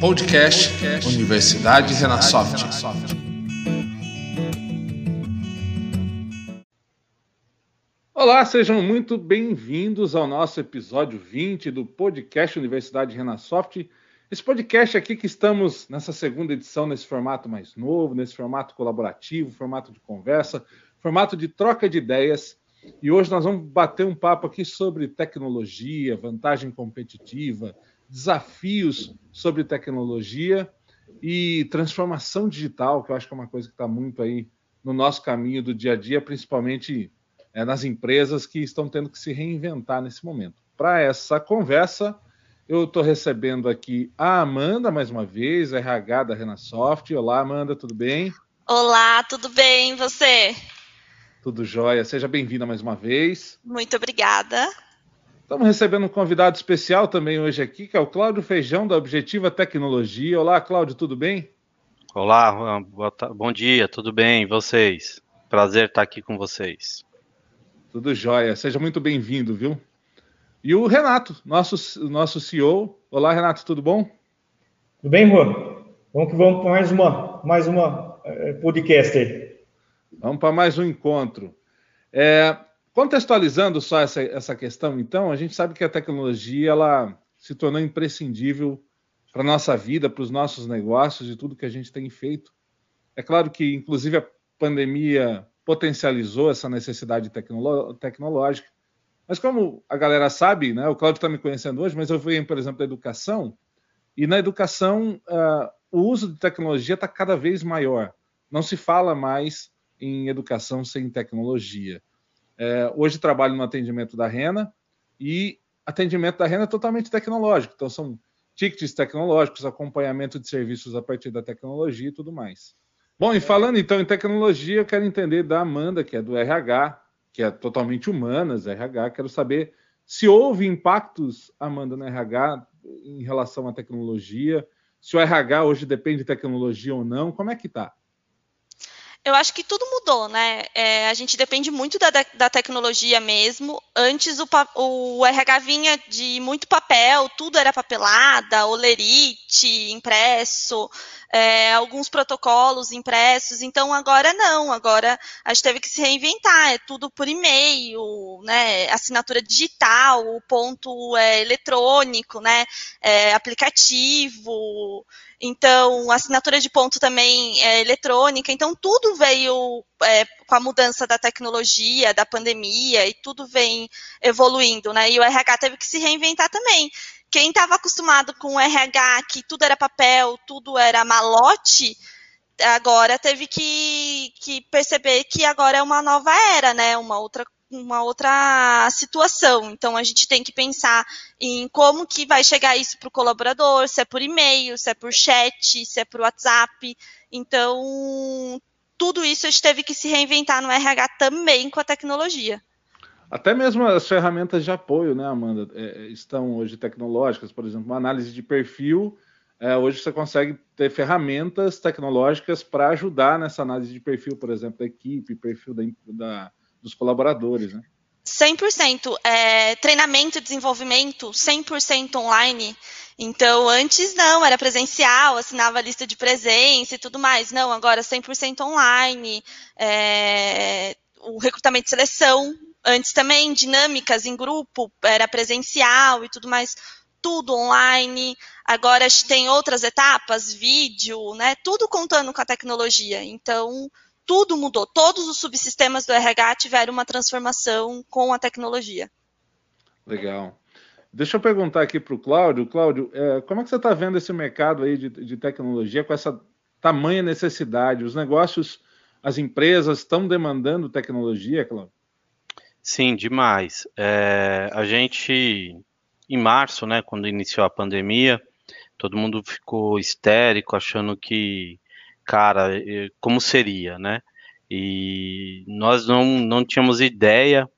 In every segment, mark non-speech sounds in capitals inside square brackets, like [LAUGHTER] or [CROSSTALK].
Podcast Universidade Renasoft. Olá, sejam muito bem-vindos ao nosso episódio 20 do podcast Universidade Renasoft. Esse podcast aqui que estamos nessa segunda edição, nesse formato mais novo, nesse formato colaborativo, formato de conversa, formato de troca de ideias. E hoje nós vamos bater um papo aqui sobre tecnologia, vantagem competitiva, desafios sobre tecnologia e transformação digital, que eu acho que é uma coisa que está muito aí no nosso caminho do dia a dia, principalmente é, nas empresas que estão tendo que se reinventar nesse momento. Para essa conversa, eu estou recebendo aqui a Amanda, mais uma vez, RH da Renasoft. Olá, Amanda, tudo bem? Olá, tudo bem? Você? Tudo jóia. Seja bem-vinda mais uma vez. Muito obrigada. Estamos recebendo um convidado especial também hoje aqui, que é o Cláudio Feijão, da Objetiva Tecnologia. Olá, Cláudio, tudo bem? Olá, bom dia, tudo bem? E vocês? Prazer estar aqui com vocês. Tudo jóia. Seja muito bem-vindo, viu? E o Renato, nosso, nosso CEO. Olá, Renato, tudo bom? Tudo bem, Juan? Vamos que vamos para mais uma, mais uma é, podcast aí. Vamos para mais um encontro. É, Contextualizando só essa, essa questão, então, a gente sabe que a tecnologia ela se tornou imprescindível para a nossa vida, para os nossos negócios e tudo que a gente tem feito. É claro que, inclusive, a pandemia potencializou essa necessidade tecnológica. Mas como a galera sabe, né, o Claudio está me conhecendo hoje, mas eu venho, por exemplo, da educação, e na educação uh, o uso de tecnologia está cada vez maior. Não se fala mais em educação sem tecnologia. É, hoje trabalho no atendimento da Rena e atendimento da Rena é totalmente tecnológico. Então, são tickets tecnológicos, acompanhamento de serviços a partir da tecnologia e tudo mais. Bom, e falando então em tecnologia, eu quero entender da Amanda, que é do RH, que é totalmente humanas, RH. Quero saber se houve impactos, Amanda, no RH em relação à tecnologia, se o RH hoje depende de tecnologia ou não, como é que está? Eu acho que tudo mudou, né? É, a gente depende muito da, da tecnologia mesmo. Antes o, o, RH vinha de muito papel, tudo era papelada, olerite, impresso, é, alguns protocolos impressos. Então agora não, agora a gente teve que se reinventar, é tudo por e-mail, né? Assinatura digital, o ponto é, eletrônico, né? É, aplicativo. Então, assinatura de ponto também é eletrônica. Então, tudo veio é, com a mudança da tecnologia, da pandemia, e tudo vem evoluindo, né? E o RH teve que se reinventar também. Quem estava acostumado com o RH, que tudo era papel, tudo era malote, agora teve que, que perceber que agora é uma nova era, né? Uma outra uma outra situação. Então a gente tem que pensar em como que vai chegar isso para o colaborador, se é por e-mail, se é por chat, se é por WhatsApp. Então tudo isso a gente teve que se reinventar no RH também com a tecnologia. Até mesmo as ferramentas de apoio, né, Amanda, é, estão hoje tecnológicas, por exemplo, uma análise de perfil. É, hoje você consegue ter ferramentas tecnológicas para ajudar nessa análise de perfil, por exemplo, da equipe, perfil da, da dos colaboradores, né? 100%. É, treinamento e desenvolvimento 100% online. Então, antes não, era presencial, assinava a lista de presença e tudo mais. Não, agora 100% online. É, o recrutamento e seleção, antes também, dinâmicas em grupo, era presencial e tudo mais. Tudo online. Agora tem outras etapas, vídeo, né? Tudo contando com a tecnologia. Então, tudo mudou. Todos os subsistemas do RH tiveram uma transformação com a tecnologia. Legal. Deixa eu perguntar aqui para o Cláudio. Cláudio, é, como é que você está vendo esse mercado aí de, de, tecnologia com essa tamanha necessidade? Os negócios, as empresas estão demandando tecnologia, Cláudio? Sim, demais. É, a gente, em março, né, quando iniciou a pandemia, todo mundo ficou histérico, achando que cara, como seria, né? E nós não, não tínhamos ideia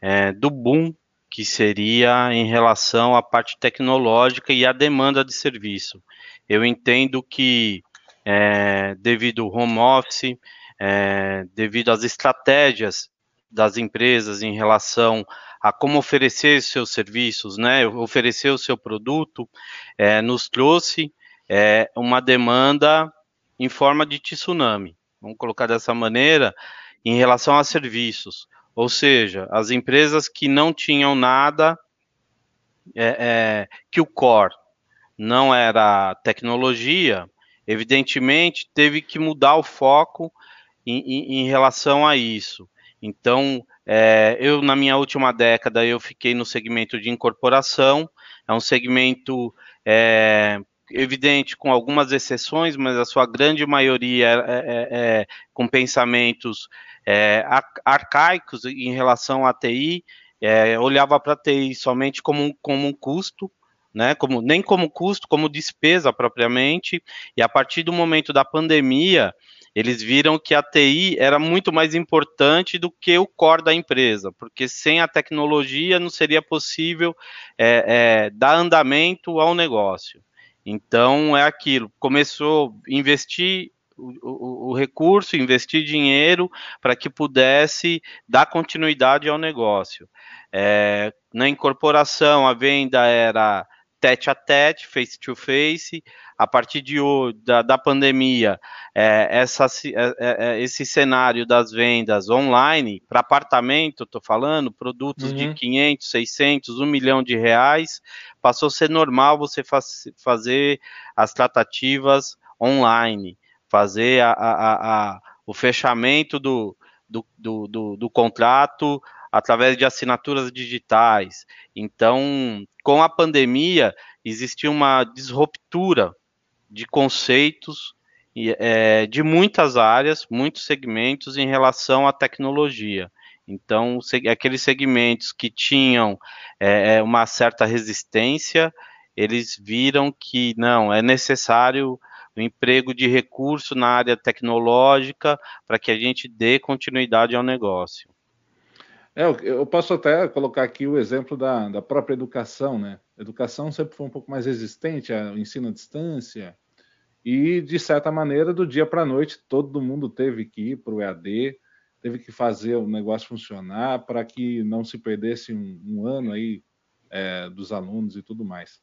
é, do boom que seria em relação à parte tecnológica e à demanda de serviço. Eu entendo que é, devido ao home office, é, devido às estratégias das empresas em relação a como oferecer seus serviços, né, oferecer o seu produto, é, nos trouxe é, uma demanda em forma de tsunami. Vamos colocar dessa maneira, em relação a serviços. Ou seja, as empresas que não tinham nada, é, é, que o core não era tecnologia, evidentemente teve que mudar o foco em, em, em relação a isso. Então, é, eu na minha última década eu fiquei no segmento de incorporação, é um segmento é, evidente com algumas exceções, mas a sua grande maioria é, é, é com pensamentos é, arcaicos em relação à TI, é, olhava para a TI somente como, como um custo, né, como, nem como custo, como despesa propriamente, e a partir do momento da pandemia, eles viram que a TI era muito mais importante do que o core da empresa, porque sem a tecnologia não seria possível é, é, dar andamento ao negócio. Então é aquilo, começou a investir o, o, o recurso, investir dinheiro para que pudesse dar continuidade ao negócio. É, na incorporação, a venda era tete a tete, face to face. A partir de, da, da pandemia, é, essa, é, é, é, esse cenário das vendas online para apartamento, estou falando, produtos uhum. de 500, 600, 1 milhão de reais, passou a ser normal você faz, fazer as tratativas online, fazer a, a, a, o fechamento do, do, do, do, do contrato através de assinaturas digitais. Então, com a pandemia, existiu uma disruptura de conceitos é, de muitas áreas, muitos segmentos em relação à tecnologia. Então, aqueles segmentos que tinham é, é, uma certa resistência, eles viram que não, é necessário o emprego de recurso na área tecnológica para que a gente dê continuidade ao negócio. É, eu posso até colocar aqui o exemplo da, da própria educação, né? A educação sempre foi um pouco mais resistente ao ensino à distância e, de certa maneira, do dia para a noite, todo mundo teve que ir para o EAD, teve que fazer o negócio funcionar para que não se perdesse um, um ano aí é, dos alunos e tudo mais.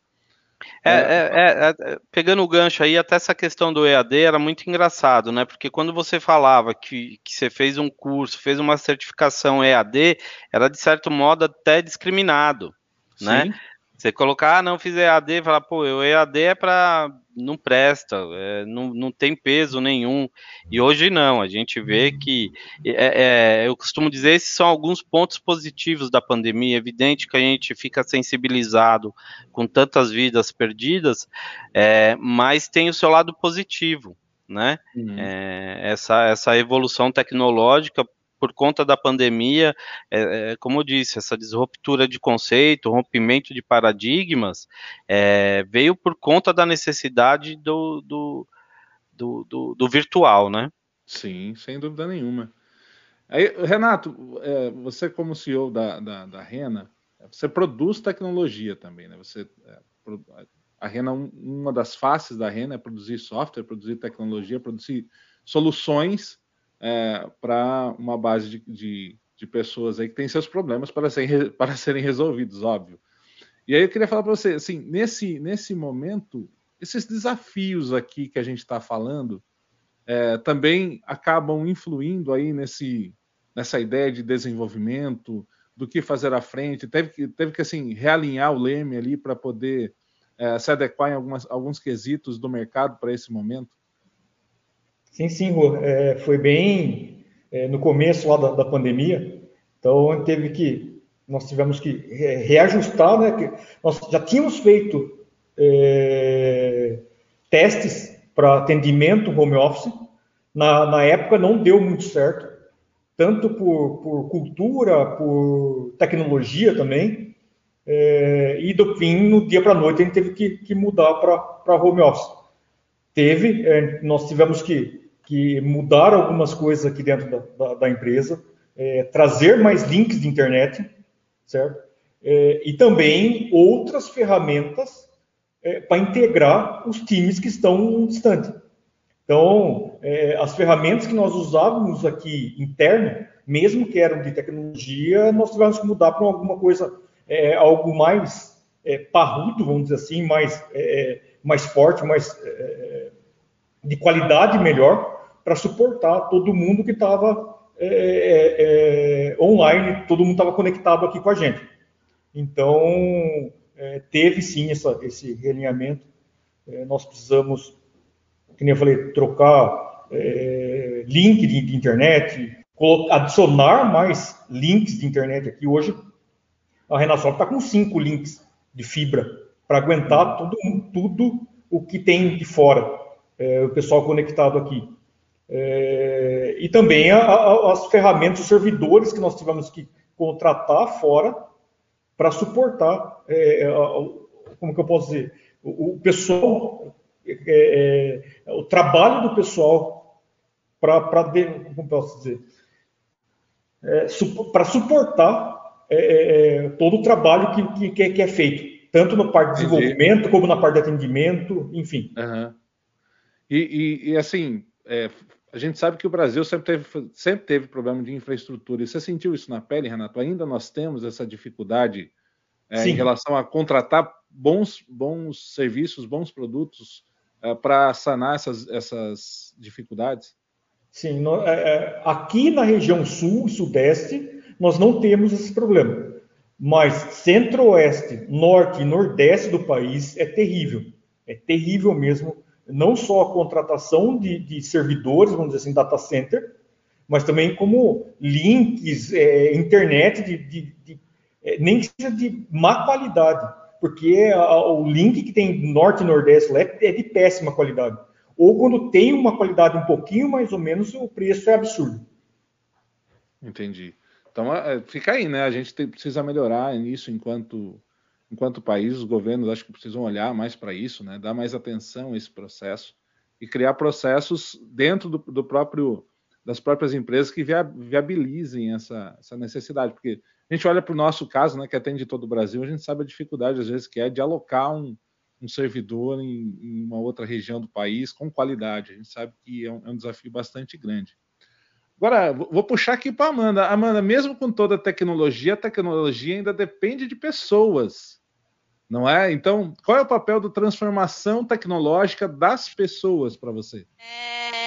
É, é, é, é, pegando o gancho aí, até essa questão do EAD era muito engraçado, né? Porque quando você falava que, que você fez um curso, fez uma certificação EAD, era de certo modo até discriminado, né? Sim. né? Você colocar, ah, não fiz EAD, falar, pô, o EAD é para não presta, é, não, não tem peso nenhum. E hoje não, a gente vê que, é, é, eu costumo dizer, esses são alguns pontos positivos da pandemia. É evidente que a gente fica sensibilizado com tantas vidas perdidas, é, mas tem o seu lado positivo. Né? Uhum. É, essa, essa evolução tecnológica por conta da pandemia, é, é, como eu disse, essa disruptura de conceito, rompimento de paradigmas, é, veio por conta da necessidade do, do, do, do, do virtual, né? Sim, sem dúvida nenhuma. Aí, Renato, é, você como CEO da, da, da, Rena, você produz tecnologia também, né? Você, é, a Rena, uma das faces da Rena é produzir software, produzir tecnologia, produzir soluções é, para uma base de, de, de, pessoas aí que têm seus problemas para serem, [LAUGHS] para serem resolvidos, óbvio. E aí eu queria falar para você, assim, nesse, nesse momento, esses desafios aqui que a gente está falando é, também acabam influindo aí nesse, nessa ideia de desenvolvimento, do que fazer à frente, teve que, teve que assim, realinhar o leme ali para poder é, se adequar em algumas, alguns quesitos do mercado para esse momento? Sim, sim. É, foi bem é, no começo lá da, da, pandemia, então teve que, nós tivemos que reajustar, né? Que nós já tínhamos feito é, testes para atendimento home office, na, na época não deu muito certo, tanto por, por cultura, por tecnologia também, é, e do fim, no dia para noite, a gente teve que, que mudar para home office. Teve, é, nós tivemos que que mudar algumas coisas aqui dentro da, da, da empresa, é, trazer mais links de internet, certo? É, e também outras ferramentas é, para integrar os times que estão distantes. Então, é, as ferramentas que nós usávamos aqui interno, mesmo que eram de tecnologia, nós tivemos que mudar para alguma coisa, é, algo mais é, parrudo, vamos dizer assim, mais, mais forte, mais de qualidade melhor, para suportar todo mundo que estava é, online, todo mundo estava conectado aqui com a gente. Então, teve sim essa, esse realinhamento. nós precisamos nem eu falei, trocar é, link de, de, internet, adicionar mais links de internet aqui. Hoje, a Renasol está com cinco links de fibra para aguentar tudo, tudo o que tem de fora, é, o pessoal conectado aqui. É, e também a, a, as ferramentas, os servidores que nós tivemos que contratar fora para suportar, é, a, como que eu posso dizer, o, o pessoal é, é, o trabalho do pessoal para, como posso dizer, é, para suportar é, é, é, todo o trabalho que, que, que, é feito, tanto na parte de desenvolvimento Entendi. como na parte de atendimento, enfim. Uhum. E, e, e, assim, a gente sabe que o Brasil sempre teve, sempre teve problema de infraestrutura. E você sentiu isso na pele, Renato? Ainda nós temos essa dificuldade em relação a contratar bons, bons serviços, bons produtos é, para sanar essas, essas dificuldades? Sim, é, é, aqui na região sul e sudeste, nós não temos esse problema. Mas centro-oeste, norte e nordeste do país é terrível. É terrível mesmo. Não só a contratação de, de servidores, vamos dizer assim, data center, mas também como links, é, internet de, de, de é, nem que seja de má qualidade porque a, o link que tem norte e nordeste lá é, é de péssima qualidade. Ou quando tem uma qualidade um pouquinho mais ou menos, o preço é absurdo. Entendi. Então é, fica aí, né? A gente tem, precisa melhorar nisso enquanto enquanto país, os governos acho que precisam olhar mais para isso, né? Dar mais atenção a esse processo e criar processos dentro do, do próprio das próprias empresas que viabilizem essa, essa necessidade, porque a gente olha para o nosso caso, né, que atende todo o Brasil, a gente sabe a dificuldade, às vezes, que é de alocar um, um servidor em, em, uma outra região do país com qualidade. A gente sabe que é um, é um desafio bastante grande. Agora, vou puxar aqui para Amanda. Amanda, mesmo com toda a tecnologia, a tecnologia ainda depende de pessoas, não é? Então, qual é o papel da transformação tecnológica das pessoas para você? É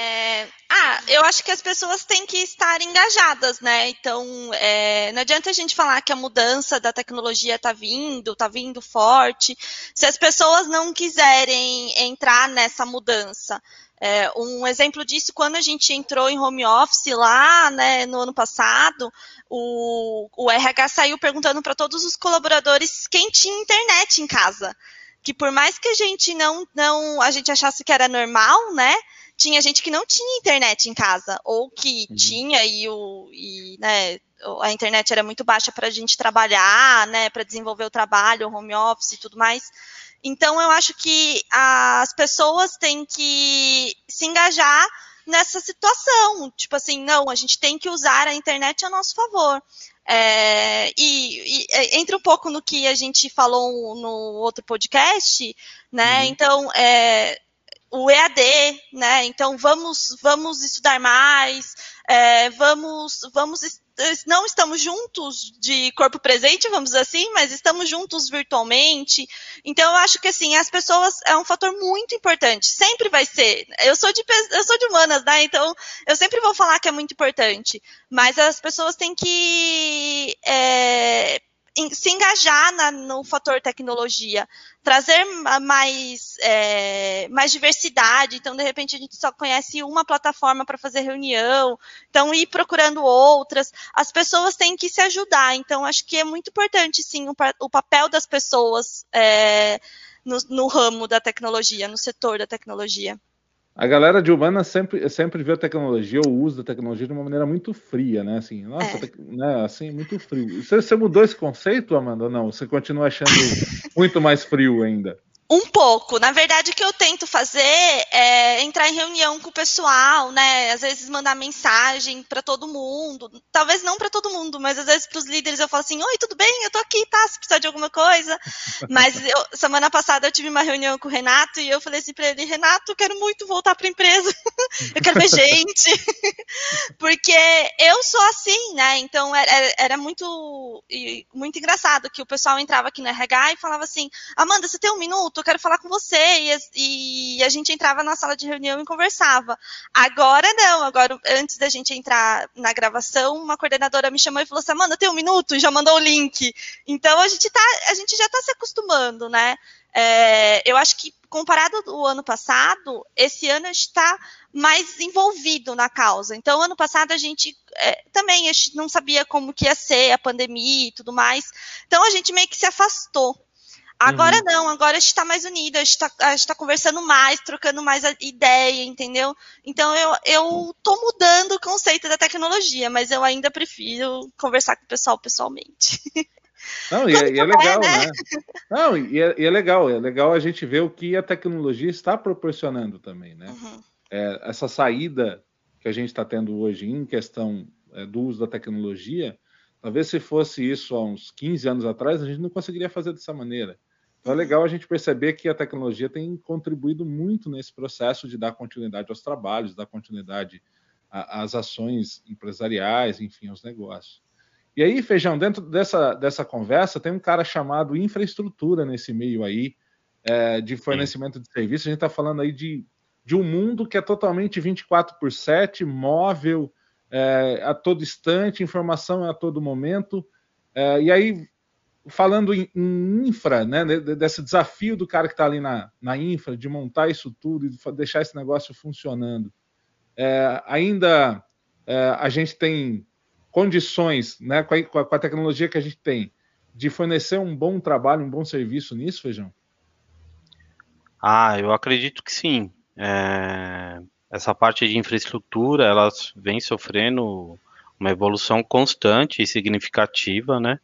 eu acho que as pessoas têm que estar engajadas, né? Então, é, não adianta a gente falar que a mudança da tecnologia está vindo, está vindo forte, se as pessoas não quiserem entrar nessa mudança. É, um exemplo disso, quando a gente entrou em home office lá, né, no ano passado, o, o RH saiu perguntando para todos os colaboradores quem tinha internet em casa. Que por mais que a gente não, não a gente achasse que era normal, né? Tinha gente que não tinha internet em casa, ou que uhum. tinha e, o, e né, a internet era muito baixa para a gente trabalhar, né, para desenvolver o trabalho, o home office e tudo mais. Então, eu acho que as pessoas têm que se engajar nessa situação. Tipo assim, não, a gente tem que usar a internet a nosso favor. É, e, e, é, entra um pouco no que a gente falou no outro podcast, né? Uhum. Então, é, o EAD, né? Então vamos vamos estudar mais, é, vamos vamos não estamos juntos de corpo presente, vamos dizer assim, mas estamos juntos virtualmente. Então eu acho que assim as pessoas é um fator muito importante. Sempre vai ser. Eu sou de eu sou de humanas, né? Então eu sempre vou falar que é muito importante. Mas as pessoas têm que é, se engajar na, no fator tecnologia, trazer mais, é, mais diversidade. Então, de repente, a gente só conhece uma plataforma para fazer reunião, então ir procurando outras. As pessoas têm que se ajudar. Então, acho que é muito importante, sim, o, o papel das pessoas é, no, no ramo da tecnologia, no setor da tecnologia. A galera de Urbana sempre, sempre vê a tecnologia, o uso da tecnologia de uma maneira muito fria, né? Assim, nossa, é. te, né? assim, muito frio. Você, você, mudou esse conceito, Amanda, ou não? Você continua achando muito mais frio ainda? Um pouco. Na verdade, o que eu tento fazer é entrar em reunião com o pessoal, né? Às vezes mandar mensagem para todo mundo. Talvez não para todo mundo, mas às vezes para os líderes eu falo assim: Oi, tudo bem? Eu tô aqui, tá? Se precisar de alguma coisa. [LAUGHS] Mas eu, semana passada eu tive uma reunião com o Renato e eu falei assim para ele: Renato, eu quero muito voltar para a empresa. [LAUGHS] eu quero ver gente. [LAUGHS] Porque eu sou assim, né? Então era, era muito, muito engraçado que o pessoal entrava aqui no RH e falava assim: Amanda, você tem um minuto? Eu quero falar com você. E, e, a gente entrava na sala de reunião e conversava. Agora não, agora antes da gente entrar na gravação, uma coordenadora me chamou e falou assim: Amanda, tem um minuto? E já mandou o link. Então a gente, tá, a gente já está se acostumando, né? É, eu acho que comparado ao ano passado, esse ano está mais envolvido na causa. Então, ano passado a gente é, também a gente não sabia como que ia ser a pandemia e tudo mais. Então, a gente meio que se afastou. Agora uhum. não, agora a gente está mais unida, a gente está tá conversando mais, trocando mais ideia, entendeu? Então eu, eu tô mudando o conceito da tecnologia, mas eu ainda prefiro conversar com o pessoal pessoalmente. Não, e, [LAUGHS] é, e é legal, né? né? Não, e é, e é, legal, é legal a gente ver o que a tecnologia está proporcionando também, né? Uhum. É, essa saída que a gente está tendo hoje em questão é, do uso da tecnologia, talvez se fosse isso há uns 15 anos atrás, a gente não conseguiria fazer dessa maneira. Então é legal a gente perceber que a tecnologia tem contribuído muito nesse processo de dar continuidade aos trabalhos, dar continuidade às ações empresariais, enfim, aos negócios. E aí, Feijão, dentro dessa, dessa conversa, tem um cara chamado infraestrutura nesse meio aí, é, de fornecimento Sim. de serviços. A gente está falando aí de, de um mundo que é totalmente 24 por 7, móvel, é, a todo instante, informação a todo momento. É, e aí falando em, infra, né, desse desafio do cara que está ali na, na infra, de montar isso tudo e deixar esse negócio funcionando. É, ainda é, a gente tem condições, né, com a, com a, tecnologia que a gente tem, de fornecer um bom trabalho, um bom serviço nisso, Feijão? Ah, eu acredito que sim. É, essa parte de infraestrutura, ela vem sofrendo uma evolução constante e significativa, né?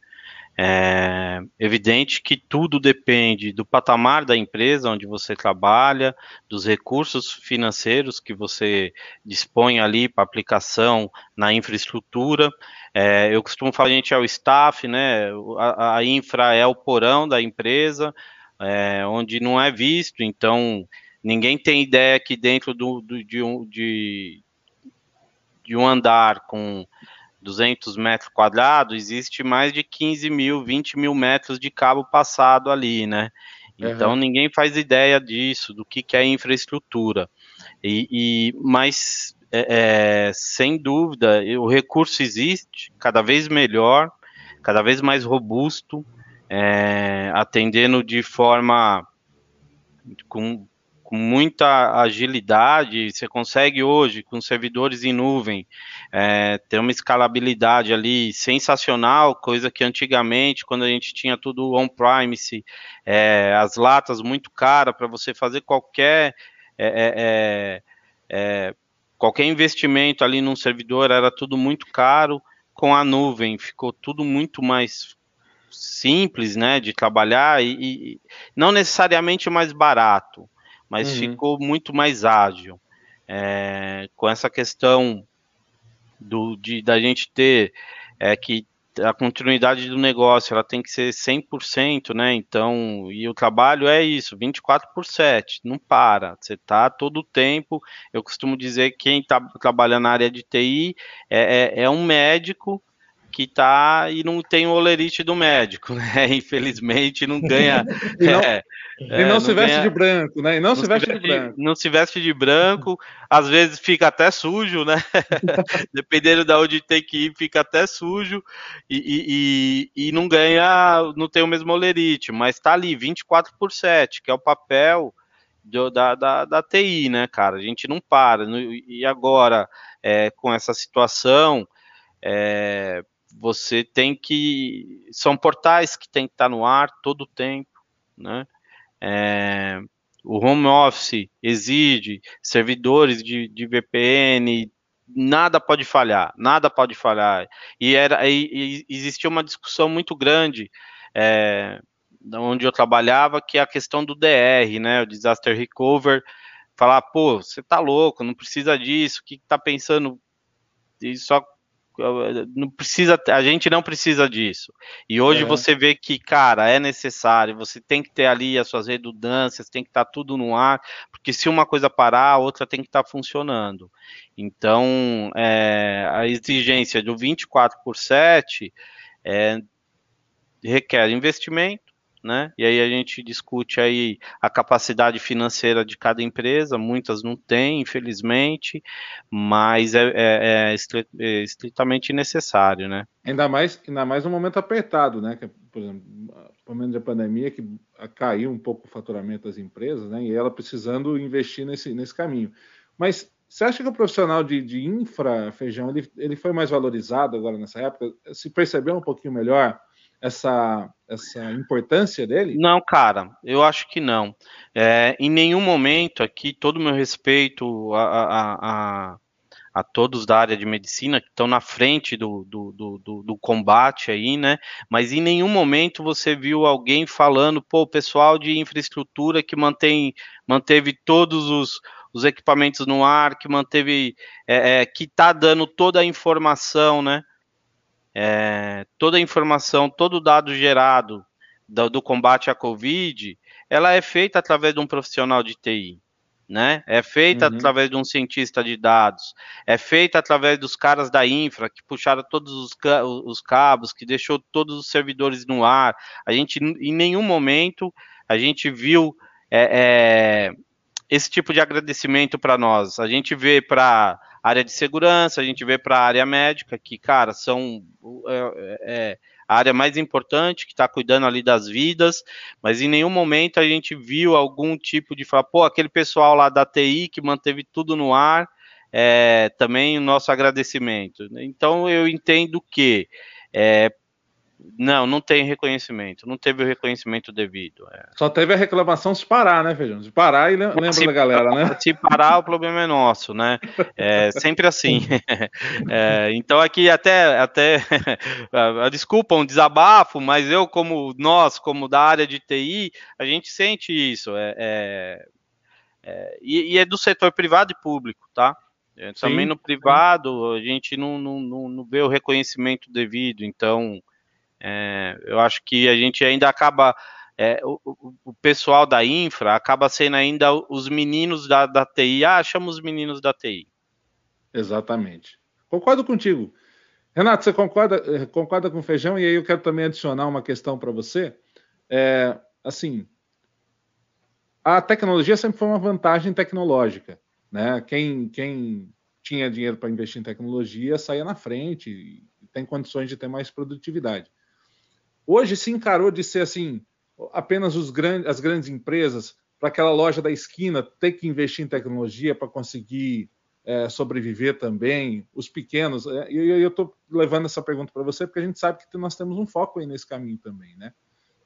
É evidente que tudo depende do patamar da empresa onde você trabalha, dos recursos financeiros que você dispõe ali para aplicação na infraestrutura. É, eu costumo falar, a gente é o staff, né? A, a infra é o porão da empresa, é, onde não é visto, então ninguém tem ideia que dentro do, do de, um, de, de um andar com 200 metros quadrados, existe mais de 15 mil, 20 mil metros de cabo passado ali, né? Então uhum. ninguém faz ideia disso, do que, que é infraestrutura. E, e mas é, é, sem dúvida, o recurso existe, cada vez melhor, cada vez mais robusto, é, atendendo de forma com com muita agilidade, você consegue hoje, com servidores em nuvem, é, ter uma escalabilidade ali sensacional, coisa que antigamente, quando a gente tinha tudo on-premise, é, as latas muito caras para você fazer qualquer. É, é, é, é, qualquer investimento ali num servidor era tudo muito caro, com a nuvem ficou tudo muito mais simples, né, de trabalhar e, e não necessariamente mais barato, mas uhum. ficou muito mais ágil. É, com essa questão do, de, da gente ter é, que a continuidade do negócio ela tem que ser 100%, né? Então, e o trabalho é isso, 24 por 7, não para. Você tá todo o tempo. Eu costumo dizer que quem está trabalhando na área de TI é, é, é um médico que tá e não tem o olerite do médico, [LAUGHS] né? Infelizmente não ganha. [LAUGHS] e não, é, e não, é, se veste ganha, de branco, né? E não, não se, veste, veste de branco. Não se veste de branco, às vezes fica até sujo, né? [LAUGHS] Dependendo de onde tem que ir, fica até sujo e, e, e, não ganha, não tem o mesmo olerite, mas tá ali 24 por 7, que é o papel da, da, da TI, né, cara? A gente não para. E agora, é, com essa situação, é, você tem que. São portais que tem que estar no ar todo o tempo, né? É, o home office exige servidores de, de, VPN, nada pode falhar, nada pode falhar. E, era, e, e existia uma discussão muito grande é, onde eu trabalhava, que é a questão do DR, né, o Disaster Recover, falar, pô, você tá louco, não precisa disso, o que, que tá pensando? E só não precisa, a gente não precisa disso. E hoje é. você vê que, cara, é necessário, você tem que ter ali as suas redundâncias, tem que estar tá tudo no ar, porque se uma coisa parar, a outra tem que estar tá funcionando. Então, é, a exigência do 24 por 7 é, requer investimento, né? E aí a gente discute aí a capacidade financeira de cada empresa, muitas não têm, infelizmente, mas é, é, é estritamente necessário, né? Ainda mais, ainda mais no momento apertado, né? Que, por exemplo, no momento da pandemia que caiu um pouco o faturamento das empresas, né? E ela precisando investir nesse, nesse caminho. Mas você acha que o profissional de, de infra, Feijão, ele, ele foi mais valorizado agora nessa época? Se percebeu um pouquinho melhor essa, essa importância dele? Não, cara, eu acho que não. É, em nenhum momento aqui, todo o meu respeito a, a, a, a, todos da área de medicina que estão na frente do, do, do, do, combate aí, né? Mas em nenhum momento você viu alguém falando, pô, o pessoal de infraestrutura que mantém, manteve todos os, os equipamentos no ar, que manteve, é, é, que está dando toda a informação, né? É, toda a informação, todo o dado gerado do, do, combate à Covid, ela é feita através de um profissional de TI, né? É feita uhum. através de um cientista de dados, é feita através dos caras da infra que puxaram todos os, os cabos, que deixou todos os servidores no ar. A gente, em nenhum momento, a gente viu é, é, esse tipo de agradecimento para nós. A gente vê para área de segurança, a gente vê para a área médica, que, cara, são é, é, a área mais importante, que está cuidando ali das vidas, mas em nenhum momento a gente viu algum tipo de falar, pô, aquele pessoal lá da TI que manteve tudo no ar, é, também o nosso agradecimento. Então eu entendo que é, não, não tem reconhecimento. Não teve o reconhecimento devido. É. Só teve a reclamação se parar, né, Feijão? Se parar e lembra se, da galera, né? Se parar, o problema é nosso, né? É sempre assim. [LAUGHS] É, então aqui até, até [LAUGHS] desculpa, um desabafo, mas eu, como nós, como da área de TI, a gente sente isso. É, é, é e, e é do setor privado e público, tá? É, também no privado, a gente não, não, não, não vê o reconhecimento devido, então é, eu acho que a gente ainda acaba. É, o, o, pessoal da infra acaba sendo ainda os meninos da, da TI. Ah, chama os meninos da TI. Exatamente. Concordo contigo. Renato, você concorda, eh, concorda com o feijão? E aí eu quero também adicionar uma questão para você. É, assim, a tecnologia sempre foi uma vantagem tecnológica. Né? Quem, quem tinha dinheiro para investir em tecnologia saía na frente e tem condições de ter mais produtividade. Hoje se encarou de ser assim, apenas grandes, as grandes empresas, para aquela loja da esquina ter que investir em tecnologia para conseguir é, sobreviver também, os pequenos. É, e eu estou levando essa pergunta para você porque a gente sabe que nós temos um foco aí nesse caminho também, né?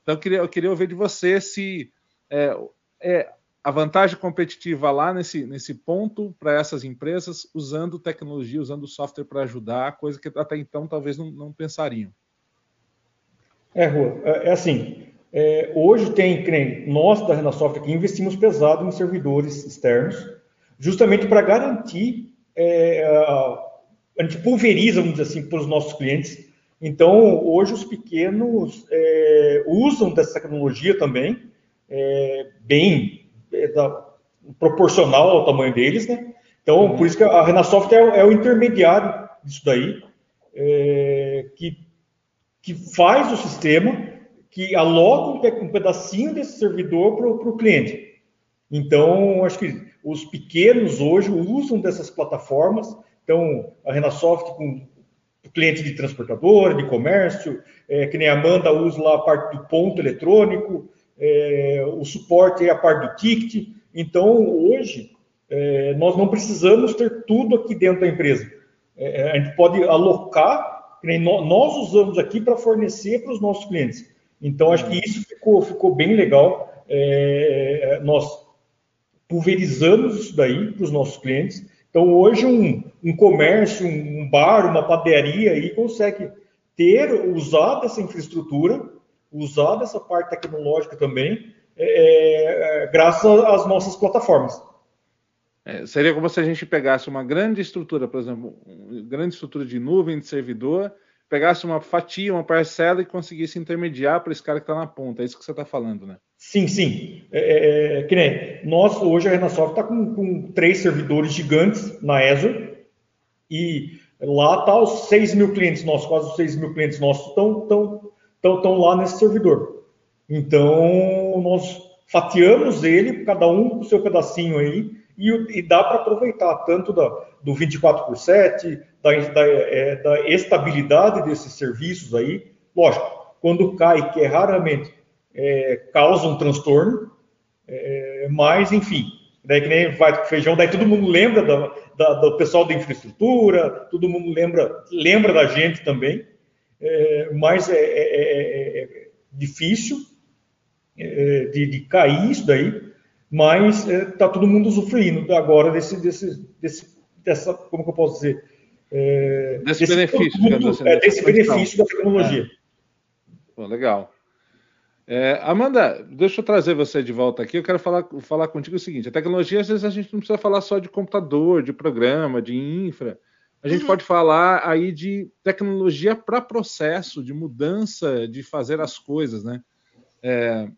Então eu queria, eu queria ouvir de você se é, é a vantagem competitiva lá nesse, nesse ponto para essas empresas usando tecnologia, usando software para ajudar, coisa que até então talvez não, não pensariam. É, Rua, é, é assim, é, hoje tem, nem nós da Renasoft aqui investimos pesado em servidores externos, justamente para garantir, é, a, a, gente pulveriza, vamos dizer assim, para os nossos clientes. Então, hoje os pequenos é, usam dessa tecnologia também, bem da, proporcional ao tamanho deles, né? Então, uhum. por isso que a Renasoft é, o intermediário disso daí, que que faz o sistema, que aloca um pedacinho desse servidor para o cliente. Então, acho que os pequenos hoje usam dessas plataformas. Então, a Renasoft com cliente de transportadora, de comércio, é, que nem a Amanda usa lá a parte do ponto eletrônico, é, o suporte é a parte do ticket. Então, hoje, é, nós não precisamos ter tudo aqui dentro da empresa. É, a gente pode alocar nós usamos aqui para fornecer para os nossos clientes. Então, acho que isso ficou, ficou bem legal. É, nós pulverizamos isso daí para os nossos clientes. Então, hoje, um, um comércio, um bar, uma padaria aí consegue ter, usar dessa infraestrutura usar dessa parte tecnológica também, é, é, graças às nossas plataformas. É, seria como se a gente pegasse uma grande estrutura, por exemplo, uma grande estrutura de nuvem, de servidor, pegasse uma fatia, uma parcela e conseguisse intermediar para esse cara que está na ponta. É isso que você está falando, né? Sim, sim. É, é, é, que nem nós, hoje, a Renasoft está com, com, três servidores gigantes na Azure e lá está os 6 mil clientes nossos, quase os 6 mil clientes nossos estão tão, tão, tão lá nesse servidor. Então, nós fatiamos ele, cada um com o seu pedacinho aí, e, e dá para aproveitar tanto da, do 24 por 7, da, da, é, da, estabilidade desses serviços aí. Lógico, quando cai, que é raramente é, causa um transtorno, é, mas enfim, daí que nem vai com feijão, daí todo mundo lembra da, da, do pessoal da infraestrutura, todo mundo lembra, lembra da gente também, é, mas é, é, é difícil de, de, cair isso daí, mas está todo mundo usufruindo agora desse, desse, desse, dessa, como que eu posso dizer? desse, desse benefício, produto, assim, desse benefício da tecnologia. Bom, legal. É, Amanda, deixa eu trazer você de volta aqui. Eu quero falar, falar contigo o seguinte: a tecnologia, às vezes, a gente não precisa falar só de computador, de programa, de infra. A gente uhum. pode falar aí de tecnologia para processo, de mudança de fazer as coisas, né? É,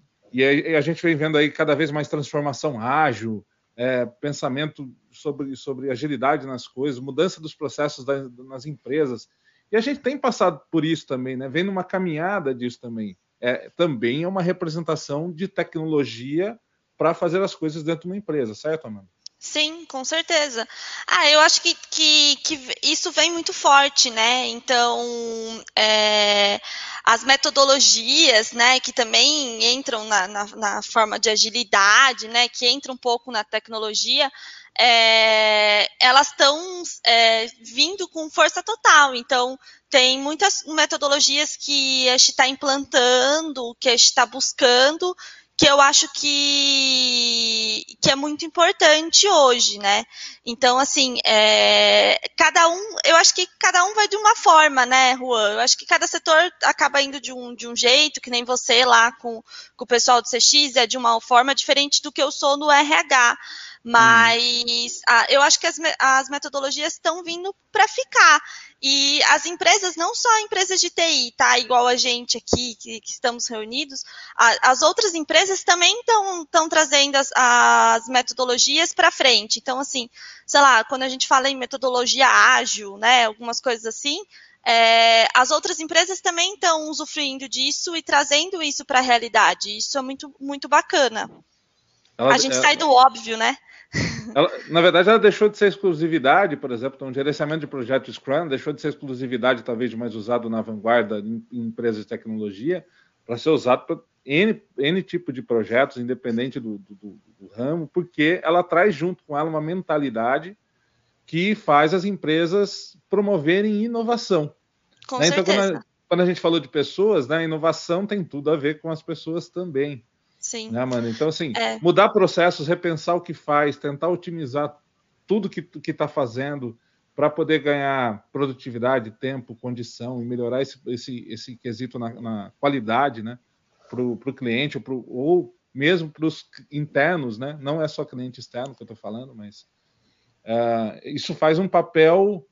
e a, gente vem vendo aí cada vez mais transformação ágil, é, pensamento sobre, sobre agilidade nas coisas, mudança dos processos das, nas empresas. E a gente tem passado por isso também, né? Vem numa caminhada disso também é, também é uma representação de tecnologia para fazer as coisas dentro de uma empresa, certo, Amanda? Sim, com certeza. Ah, eu acho que, que, que isso vem muito forte, né? Então, é, as metodologias, né, que também entram na, na, na, forma de agilidade, né, que entram um pouco na tecnologia, é, elas estão é, vindo com força total. Então, tem muitas metodologias que a gente está implantando, que a gente está buscando, que eu acho que, que é muito importante hoje, né? Então, assim, é, cada um, eu acho que cada um vai de uma forma, né, Juan? Eu acho que cada setor acaba indo de um, de um jeito, que nem você lá com, com o pessoal do CX, é de uma forma diferente do que eu sou no RH. Mas hum. eu acho que as, as metodologias estão vindo para ficar. E as empresas, não só empresas de TI, tá? Igual a gente aqui, que, que estamos reunidos, a, as outras empresas também estão trazendo as, as metodologias para frente. Então, assim, sei lá, quando a gente fala em metodologia ágil, né? Algumas coisas assim, é, as outras empresas também estão usufruindo disso e trazendo isso para a realidade. Isso é muito, muito bacana. Ela, a gente ela, sai do óbvio, né? Ela, na verdade, ela deixou de ser exclusividade, por exemplo, então, um gerenciamento de projeto Scrum deixou de ser exclusividade, talvez mais usado na vanguarda em, em empresas de tecnologia, para ser usado para N, N tipo de projetos, independente do, do, do, do, ramo, porque ela traz junto com ela uma mentalidade que faz as empresas promoverem inovação. Com né? Então, quando a, quando a, gente falou de pessoas, né, inovação tem tudo a ver com as pessoas também. Sim. Né, mano? Então, assim, é. mudar processos, repensar o que faz, tentar otimizar tudo que está fazendo para poder ganhar produtividade, tempo, condição e melhorar esse, esse, esse quesito na, na qualidade, né? Para o cliente ou, pro, ou mesmo para os internos, né? Não é só cliente externo que eu estou falando, mas uh, isso faz um papel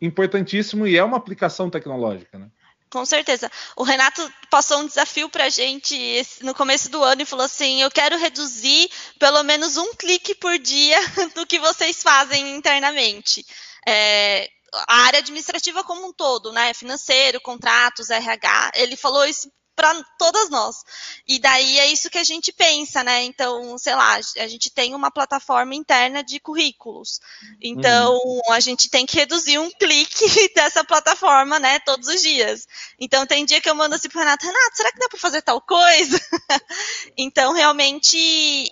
importantíssimo e é uma aplicação tecnológica, né? Com certeza. O Renato passou um desafio para a gente no começo do ano e falou assim: eu quero reduzir pelo menos um clique por dia [LAUGHS] do que vocês fazem internamente. É, a área administrativa como um todo, né? Financeiro, contratos, RH. Ele falou isso para todas nós. E daí é isso que a gente pensa, né? Então, sei lá, a gente tem uma plataforma interna de currículos. Então, uhum. a gente tem que reduzir um clique [LAUGHS] dessa plataforma, né, todos os dias. Então, tem dia que eu mando assim pro Renato, Renato, será que dá para fazer tal coisa? [LAUGHS] então, realmente,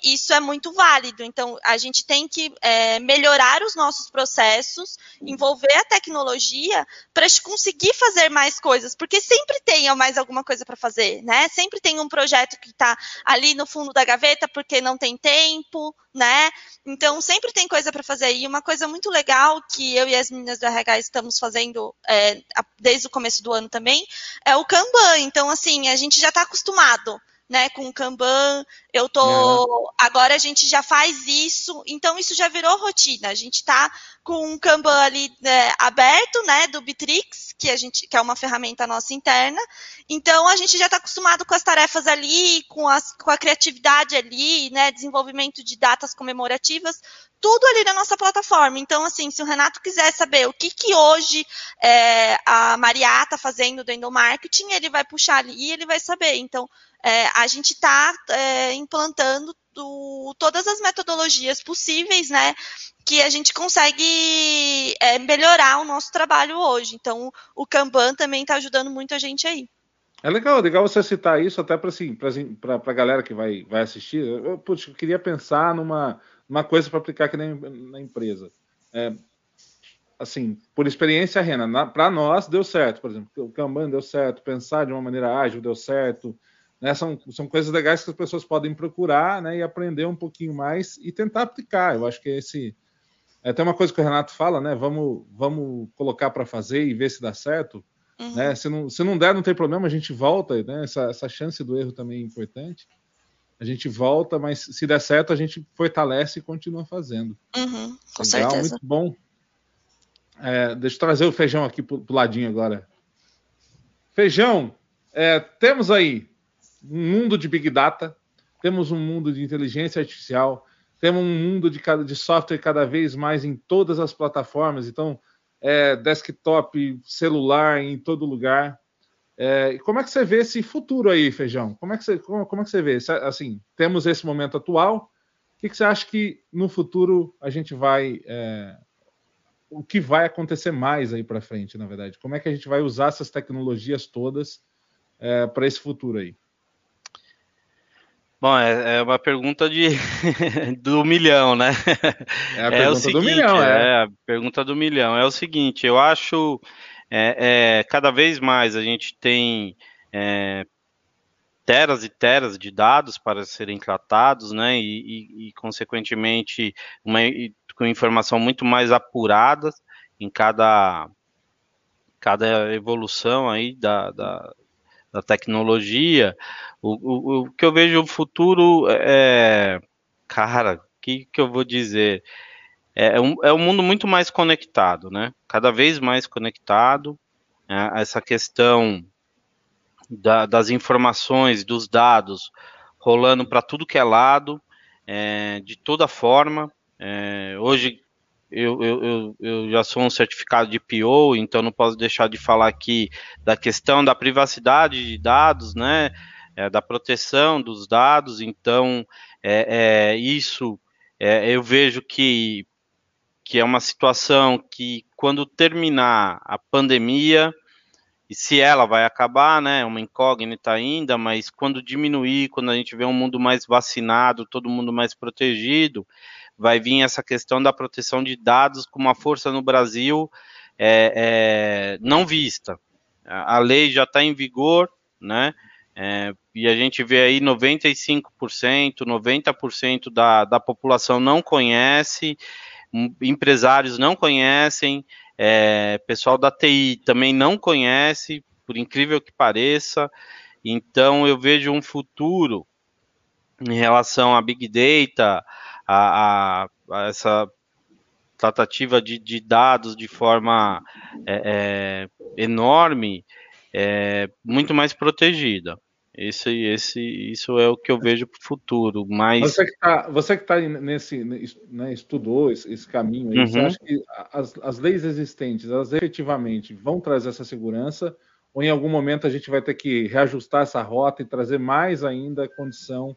isso é muito válido. Então, a gente tem que é, melhorar os nossos processos, envolver a tecnologia para conseguir fazer mais coisas, porque sempre tem mais alguma coisa para fazer fazer, né? Sempre tem um projeto que está ali no fundo da gaveta porque não tem tempo, né? Então sempre tem coisa para fazer. E uma coisa muito legal que eu e as meninas do RH estamos fazendo é, desde o começo do ano também é o Kanban. Então, assim, a gente já está acostumado né, com Kanban. Eu tô. Uhum. Agora a gente já faz isso, então isso já virou rotina. A gente está com um Kanban ali né, aberto, né, do Bitrix, que a gente, que é uma ferramenta nossa interna. Então a gente já está acostumado com as tarefas ali, com, as, com a criatividade ali, né, desenvolvimento de datas comemorativas, tudo ali na nossa plataforma. Então, assim, se o Renato quiser saber o que, que hoje é, a Maria está fazendo do endomarketing, ele vai puxar ali e ele vai saber. Então, é, a gente está é, implantando do, todas as metodologias possíveis, né? Que a gente consegue é, melhorar o nosso trabalho hoje. Então, o Kanban também está ajudando muito a gente aí. É legal, legal você citar isso até para assim, a galera que vai, vai assistir. Eu, putz, eu queria pensar numa uma coisa para aplicar aqui na, na empresa. É, assim, por experiência, Rena, para nós deu certo, por exemplo, o Kanban deu certo, pensar de uma maneira ágil deu certo, né? São, são coisas legais que as pessoas podem procurar né? e aprender um pouquinho mais e tentar aplicar. Eu acho que esse. É até uma coisa que o Renato fala, né? Vamos, vamos colocar para fazer e ver se dá certo. Uhum. Né? Se, não, se não der, não tem problema, a gente volta, né? Essa, essa chance do erro também é importante. A gente volta, mas se der certo, a gente fortalece e continua fazendo. Uhum, com Legal, certeza. Muito bom. É, deixa eu trazer o feijão aqui pro, pro ladinho agora. Feijão, é, temos aí um mundo de Big Data, temos um mundo de inteligência artificial, temos um mundo de, de software cada vez mais em todas as plataformas, então, é, desktop, celular, em todo lugar. É, como é que você vê esse futuro aí, Feijão? Como é que você, como, como é que você vê? Assim, temos esse momento atual, o que, que você acha que no futuro a gente vai... É, o que vai acontecer mais aí para frente, na verdade? Como é que a gente vai usar essas tecnologias todas é, para esse futuro aí? Bom, é, é uma pergunta de [LAUGHS] do milhão, né? É a é pergunta seguinte, do milhão, é. é. a pergunta do milhão. É o seguinte, eu acho é, é cada vez mais a gente tem é, teras e teras de dados para serem tratados, né? E, e, e consequentemente, uma, com informação muito mais apurada em cada, cada evolução aí da, da da tecnologia, o, o, o, que eu vejo o futuro é, cara, o que, que eu vou dizer? É, é, um, é um mundo muito mais conectado, né? Cada vez mais conectado. Né? Essa questão da, das informações, dos dados rolando para tudo que é lado, é, de toda forma. É, hoje eu, eu, eu, já sou um certificado de PO, então não posso deixar de falar aqui da questão da privacidade de dados, né? É, da proteção dos dados, então é, é isso é, eu vejo que, que é uma situação que quando terminar a pandemia, e se ela vai acabar, né? É uma incógnita ainda, mas quando diminuir, quando a gente vê um mundo mais vacinado, todo mundo mais protegido, vai vir essa questão da proteção de dados com uma força no Brasil é, é, não vista. A lei já está em vigor, né? É, e a gente vê aí 95%, 90% da, da população não conhece, empresários não conhecem, é, pessoal da TI também não conhece, por incrível que pareça. Então eu vejo um futuro em relação a Big Data, a, a, a essa tratativa de, de, dados de forma é, é, enorme, é, muito mais protegida. Esse, esse, isso é o que eu vejo para o futuro. Mas você que está você que tá nesse, né, estudou esse, esse caminho, aí, uhum. você acha que as, as leis existentes, elas efetivamente vão trazer essa segurança? Ou em algum momento a gente vai ter que reajustar essa rota e trazer mais ainda condição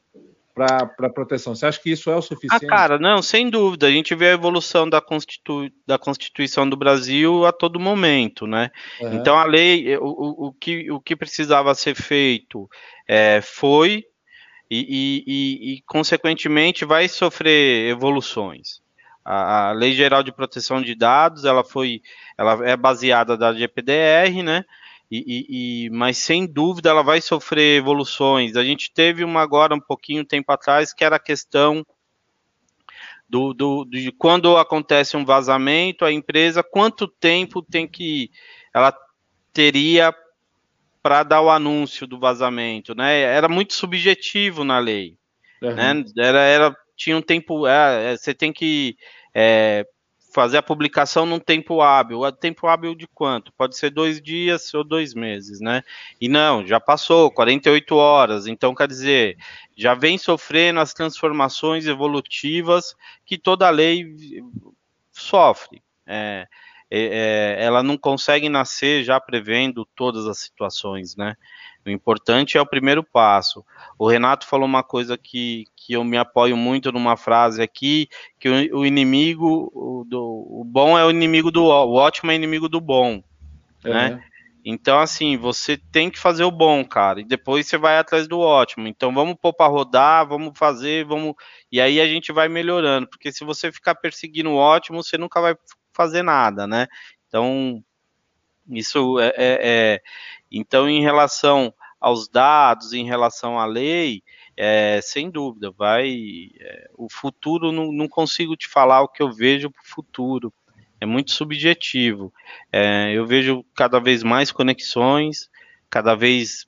para proteção. Você acha que isso é o suficiente? Ah, cara, não, sem dúvida. A gente vê a evolução da, Constitu... da Constituição do Brasil a todo momento, né? Uhum. Então a lei, o, o, que, o que precisava ser feito é, foi e, e, e, consequentemente, vai sofrer evoluções. A, a, Lei Geral de Proteção de Dados, ela foi, ela é baseada da GPDR, né? E, e, e, mas sem dúvida ela vai sofrer evoluções. A gente teve uma agora um pouquinho tempo atrás que era a questão do, do, de quando acontece um vazamento, a empresa quanto tempo tem que ela teria para dar o anúncio do vazamento, né? Era muito subjetivo na lei, uhum. né? Era, era tinha um tempo, é, é, você tem que é, fazer a publicação num tempo hábil. Tempo hábil de quanto? Pode ser dois dias ou dois meses, né? E não, já passou 48 horas. Então, quer dizer, já vem sofrendo as transformações evolutivas que toda lei sofre. É, é, é, ela não consegue nascer já prevendo todas as situações, né? O importante é o primeiro passo. O Renato falou uma coisa que, que eu me apoio muito numa frase aqui, que o, o inimigo, o, do, o, bom é o inimigo do o ótimo é inimigo do bom, uhum. né? Então, assim, você tem que fazer o bom, cara, e depois você vai atrás do ótimo. Então, vamos pôr para rodar, vamos fazer, vamos. E aí a gente vai melhorando, porque se você ficar perseguindo o ótimo, você nunca vai fazer nada, né? Então, isso é, é, é então, em relação aos dados, em relação à lei, é, sem dúvida, vai. É, o futuro, não, não, consigo te falar o que eu vejo para o futuro. É muito subjetivo. É, eu vejo cada vez mais conexões, cada vez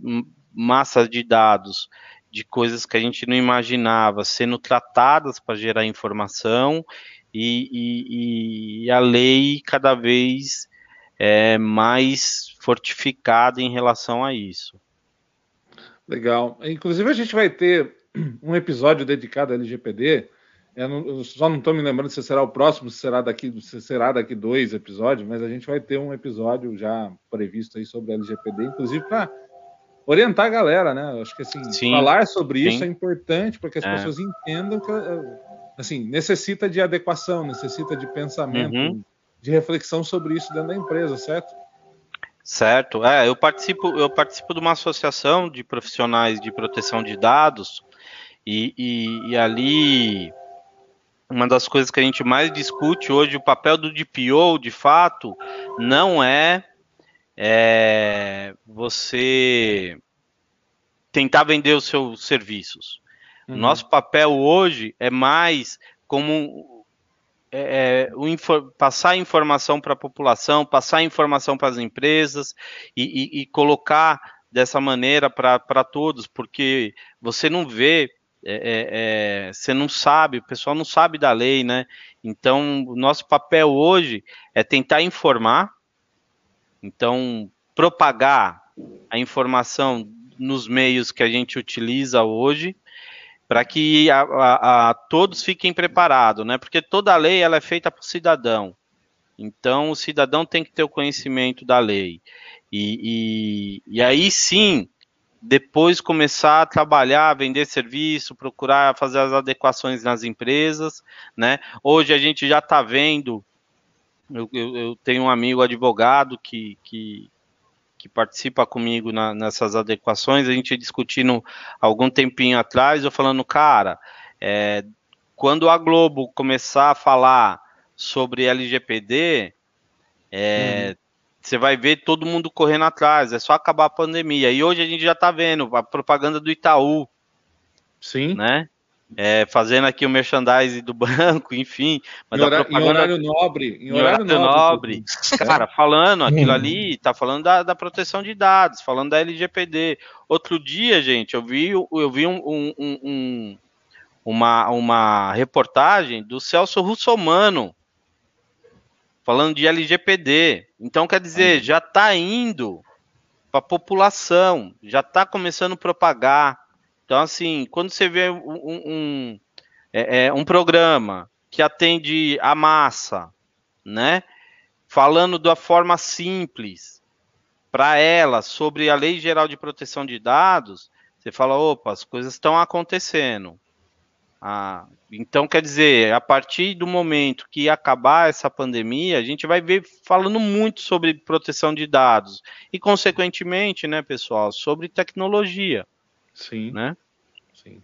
massa de dados de coisas que a gente não imaginava sendo tratadas para gerar informação e, e, e, a lei cada vez é mais fortificada em relação a isso. Legal. Inclusive, a gente vai ter um episódio dedicado à LGPD. Eu, só não estou me lembrando se será o próximo, se será daqui, se será daqui dois episódios, mas a gente vai ter um episódio já previsto aí sobre a LGPD, inclusive para orientar a galera, né? Acho que assim, sim, falar sobre sim. isso é importante para que as é. pessoas entendam que assim, necessita de adequação, necessita de pensamento, uhum. De reflexão sobre isso dentro da empresa, certo? Certo. É, eu participo, eu participo de uma associação de profissionais de proteção de dados e, e, e ali uma das coisas que a gente mais discute hoje, o papel do DPO, de fato, não é, é você tentar vender os seus serviços. Uhum. Nosso papel hoje é mais como é, é, o, passar informação para a população, passar informação para as empresas e, e, e, colocar dessa maneira para todos, porque você não vê, é, é, é, você não sabe, o pessoal não sabe da lei, né? Então, o nosso papel hoje é tentar informar, então, propagar a informação nos meios que a gente utiliza hoje, para que a, a, a, todos fiquem preparados, né? Porque toda lei ela é feita para o cidadão. Então o cidadão tem que ter o conhecimento da lei. E, e, e aí sim, depois começar a trabalhar, vender serviço, procurar fazer as adequações nas empresas, né? Hoje a gente já está vendo. Eu, eu, eu, tenho um amigo advogado que, que, que participa comigo na, nessas adequações, a gente discutindo algum tempinho atrás, eu falando, cara, é, quando a Globo começar a falar sobre LGPD, é, uhum. você vai ver todo mundo correndo atrás, é só acabar a pandemia. E hoje a gente já está vendo a propaganda do Itaú. Sim. Né? É, fazendo aqui o merchandising do banco, [LAUGHS] enfim. Mas em, horário, propaganda... em horário nobre. Em, em horário, horário, nobre. nobre. Cara, falando aquilo hum. ali, tá falando da, da, proteção de dados, falando da LGPD. Outro dia, gente, eu vi, eu vi um, um, um, uma, uma reportagem do Celso Russomano falando de LGPD. Então, quer dizer, já está indo para a população, já está começando a propagar então, assim, quando você vê um, um, é, é, um programa que atende a massa, né? Falando da forma simples para ela sobre a Lei Geral de Proteção de Dados, você fala, opa, as coisas estão acontecendo. Ah, então, quer dizer, a partir do momento que acabar essa pandemia, a gente vai ver falando muito sobre proteção de dados e, consequentemente, né, pessoal, sobre tecnologia. Sim. Né? Sim.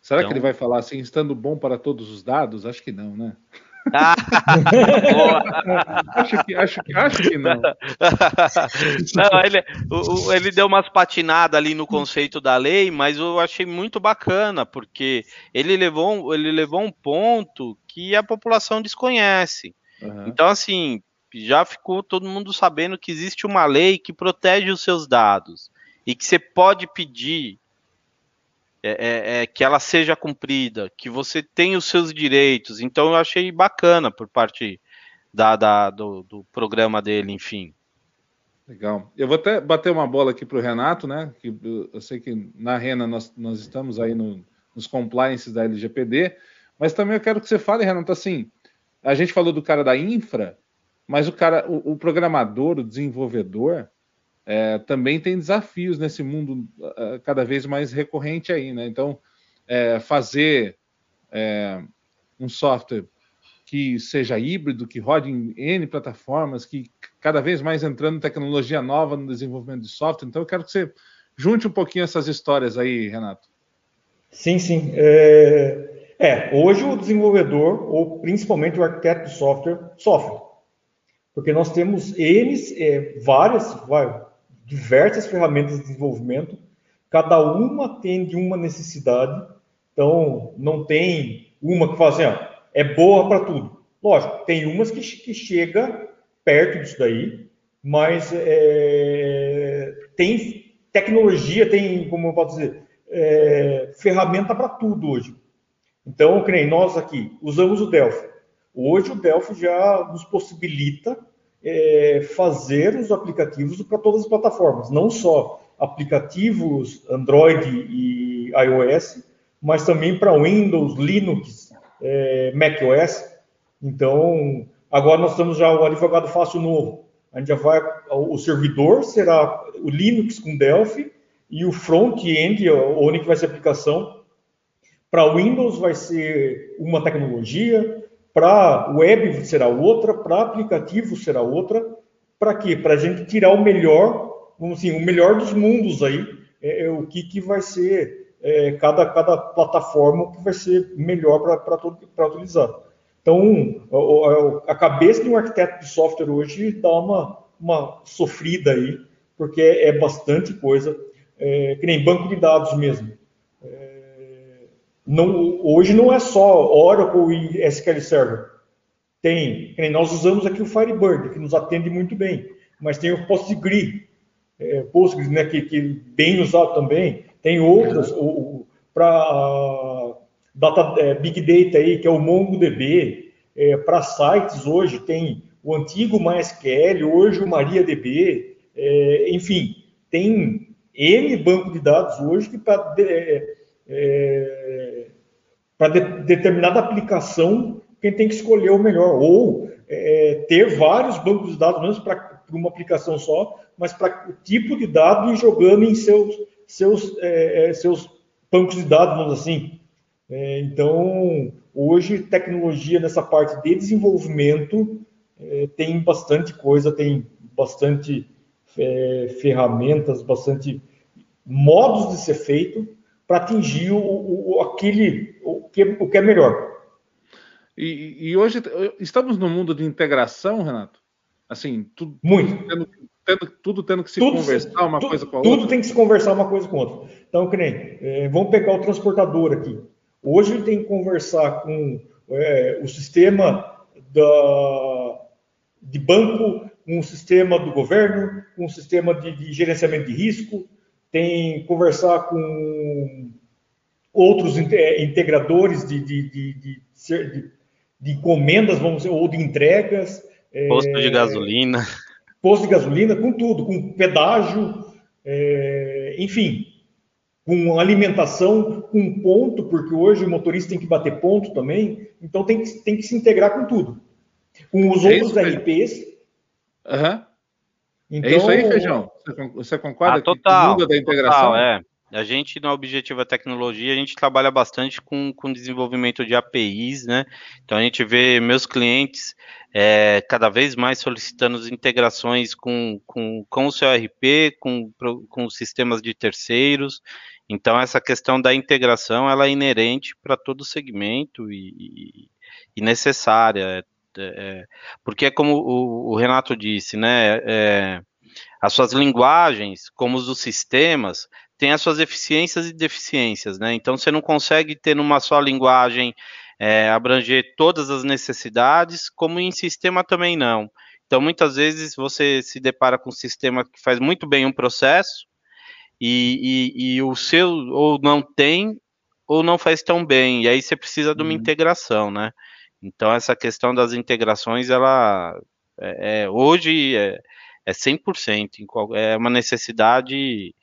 Será então, que ele então vai falar assim, estando bom para todos os dados? Acho que não, né? Ah, [LAUGHS] acho, que, acho, que, acho que não. [LAUGHS] não ele, o, ele deu umas patinadas ali no conceito da lei, mas eu achei muito bacana, porque ele levou, ele levou um ponto que a população desconhece. Uhum. Então, assim, já ficou todo mundo sabendo que existe uma lei que protege os seus dados e que você pode pedir é, é, é, que ela seja cumprida, que você tenha os seus direitos. Então eu achei bacana por parte da, da do, do, programa dele, enfim. Legal. Eu vou até bater uma bola aqui para o Renato, né? Que eu sei que na Rena nós, nós estamos aí no, nos compliances da LGPD, mas também eu quero que você fale, Renato, assim, a gente falou do cara da infra, mas o cara, o, o programador, o desenvolvedor, é, também tem desafios nesse mundo cada vez mais recorrente aí, né? Então, é, fazer é, um software que seja híbrido, que rode em N plataformas, que cada vez mais entrando tecnologia nova no desenvolvimento de software. Então, eu quero que você junte um pouquinho essas histórias aí, Renato. Sim, sim. É, é hoje o desenvolvedor, ou principalmente o arquiteto de software, sofre. Porque nós temos N, é, várias, vai, diversas ferramentas de desenvolvimento, cada uma atende uma necessidade, então não tem uma que fala assim, ó, é boa para tudo. Lógico, tem umas que, que chega perto disso daí, mas é, tem tecnologia, tem, como eu posso dizer, é, ferramenta para tudo hoje. Então, que nós aqui usamos o Delphi. Hoje o Delphi já nos possibilita é, fazer os aplicativos para todas as plataformas, não só aplicativos Android e iOS, mas também para Windows, Linux, é, macOS. Então, agora nós temos já o advogado fácil novo. A gente já vai, o servidor será o Linux com Delphi e o front-end, onde vai ser a aplicação. Para Windows vai ser uma tecnologia, para web será outra, para aplicativo será outra. Para quê? Para a gente tirar o melhor, vamos assim, o melhor dos mundos aí, é, é o que, que vai ser é, cada, cada plataforma que vai ser melhor para utilizar. Então, a, a, cabeça de um arquiteto de software hoje dá uma, uma sofrida aí, porque é, é bastante coisa, é, que nem banco de dados mesmo. Não, hoje não é só Oracle e SQL Server. Tem, nós usamos aqui o Firebird, que nos atende muito bem, mas tem o Postgre, é, Postgres, né, que, que bem usado também. Tem outros, uhum. para data, é, Big Data aí, que é o MongoDB. É, para sites hoje tem o antigo MySQL, hoje o MariaDB. É, enfim, tem N banco de dados hoje que para é, é, para de, determinada aplicação, quem tem que escolher o melhor, ou é, ter vários bancos de dados, menos para uma aplicação só, mas para o tipo de dado e jogando em seus, seus, é, é, seus bancos de dados, vamos assim. É, então, hoje, tecnologia nessa parte de desenvolvimento é, tem bastante coisa, tem bastante ferramentas, bastante modos de ser feito, para atingir o, o, aquele, o, que, o que é melhor. E, e, hoje estamos no mundo de integração, Renato? Assim, tudo, muito. Tendo, tendo, tudo tendo que se tudo, conversar uma tu, coisa com a tudo outra. Tudo tem que se conversar uma coisa com outra. Então, que nem, é, vamos pegar o transportador aqui. Hoje ele tem que conversar com é, o sistema da, de banco, com o sistema do governo, com o sistema de, de gerenciamento de risco, tem conversar com outros é, integradores de, de, de, de, de encomendas, vamos dizer, ou de entregas. É, posto é, de gasolina. Posto de gasolina, com tudo, com pedágio, é, enfim, com alimentação, com ponto, porque hoje o motorista tem que bater ponto também, então tem que, tem que se integrar com tudo. Com os é outros RPs. Uhum. Então, é isso aí, Feijão? Você concorda? Ah, total, que muda da integração? Total, é. A gente, na Objetiva Tecnologia, a gente trabalha bastante com, com desenvolvimento de APIs, né? Então, a gente vê meus clientes é, cada vez mais solicitando integrações com, com, com o seu RP, com, com sistemas de terceiros. Então, essa questão da integração, ela é inerente para todo segmento e, e necessária. É, é, porque é como o, o Renato disse, né? É, as suas linguagens, como os dos sistemas, têm as suas eficiências e deficiências, né? Então você não consegue ter numa só linguagem é, abranger todas as necessidades, como em sistema também não. Então muitas vezes você se depara com um sistema que faz muito bem um processo e, e, e o seu ou não tem ou não faz tão bem, e aí você precisa de uma uhum. integração, né? Então essa questão das integrações, ela é, é hoje é, é 100%, é uma necessidade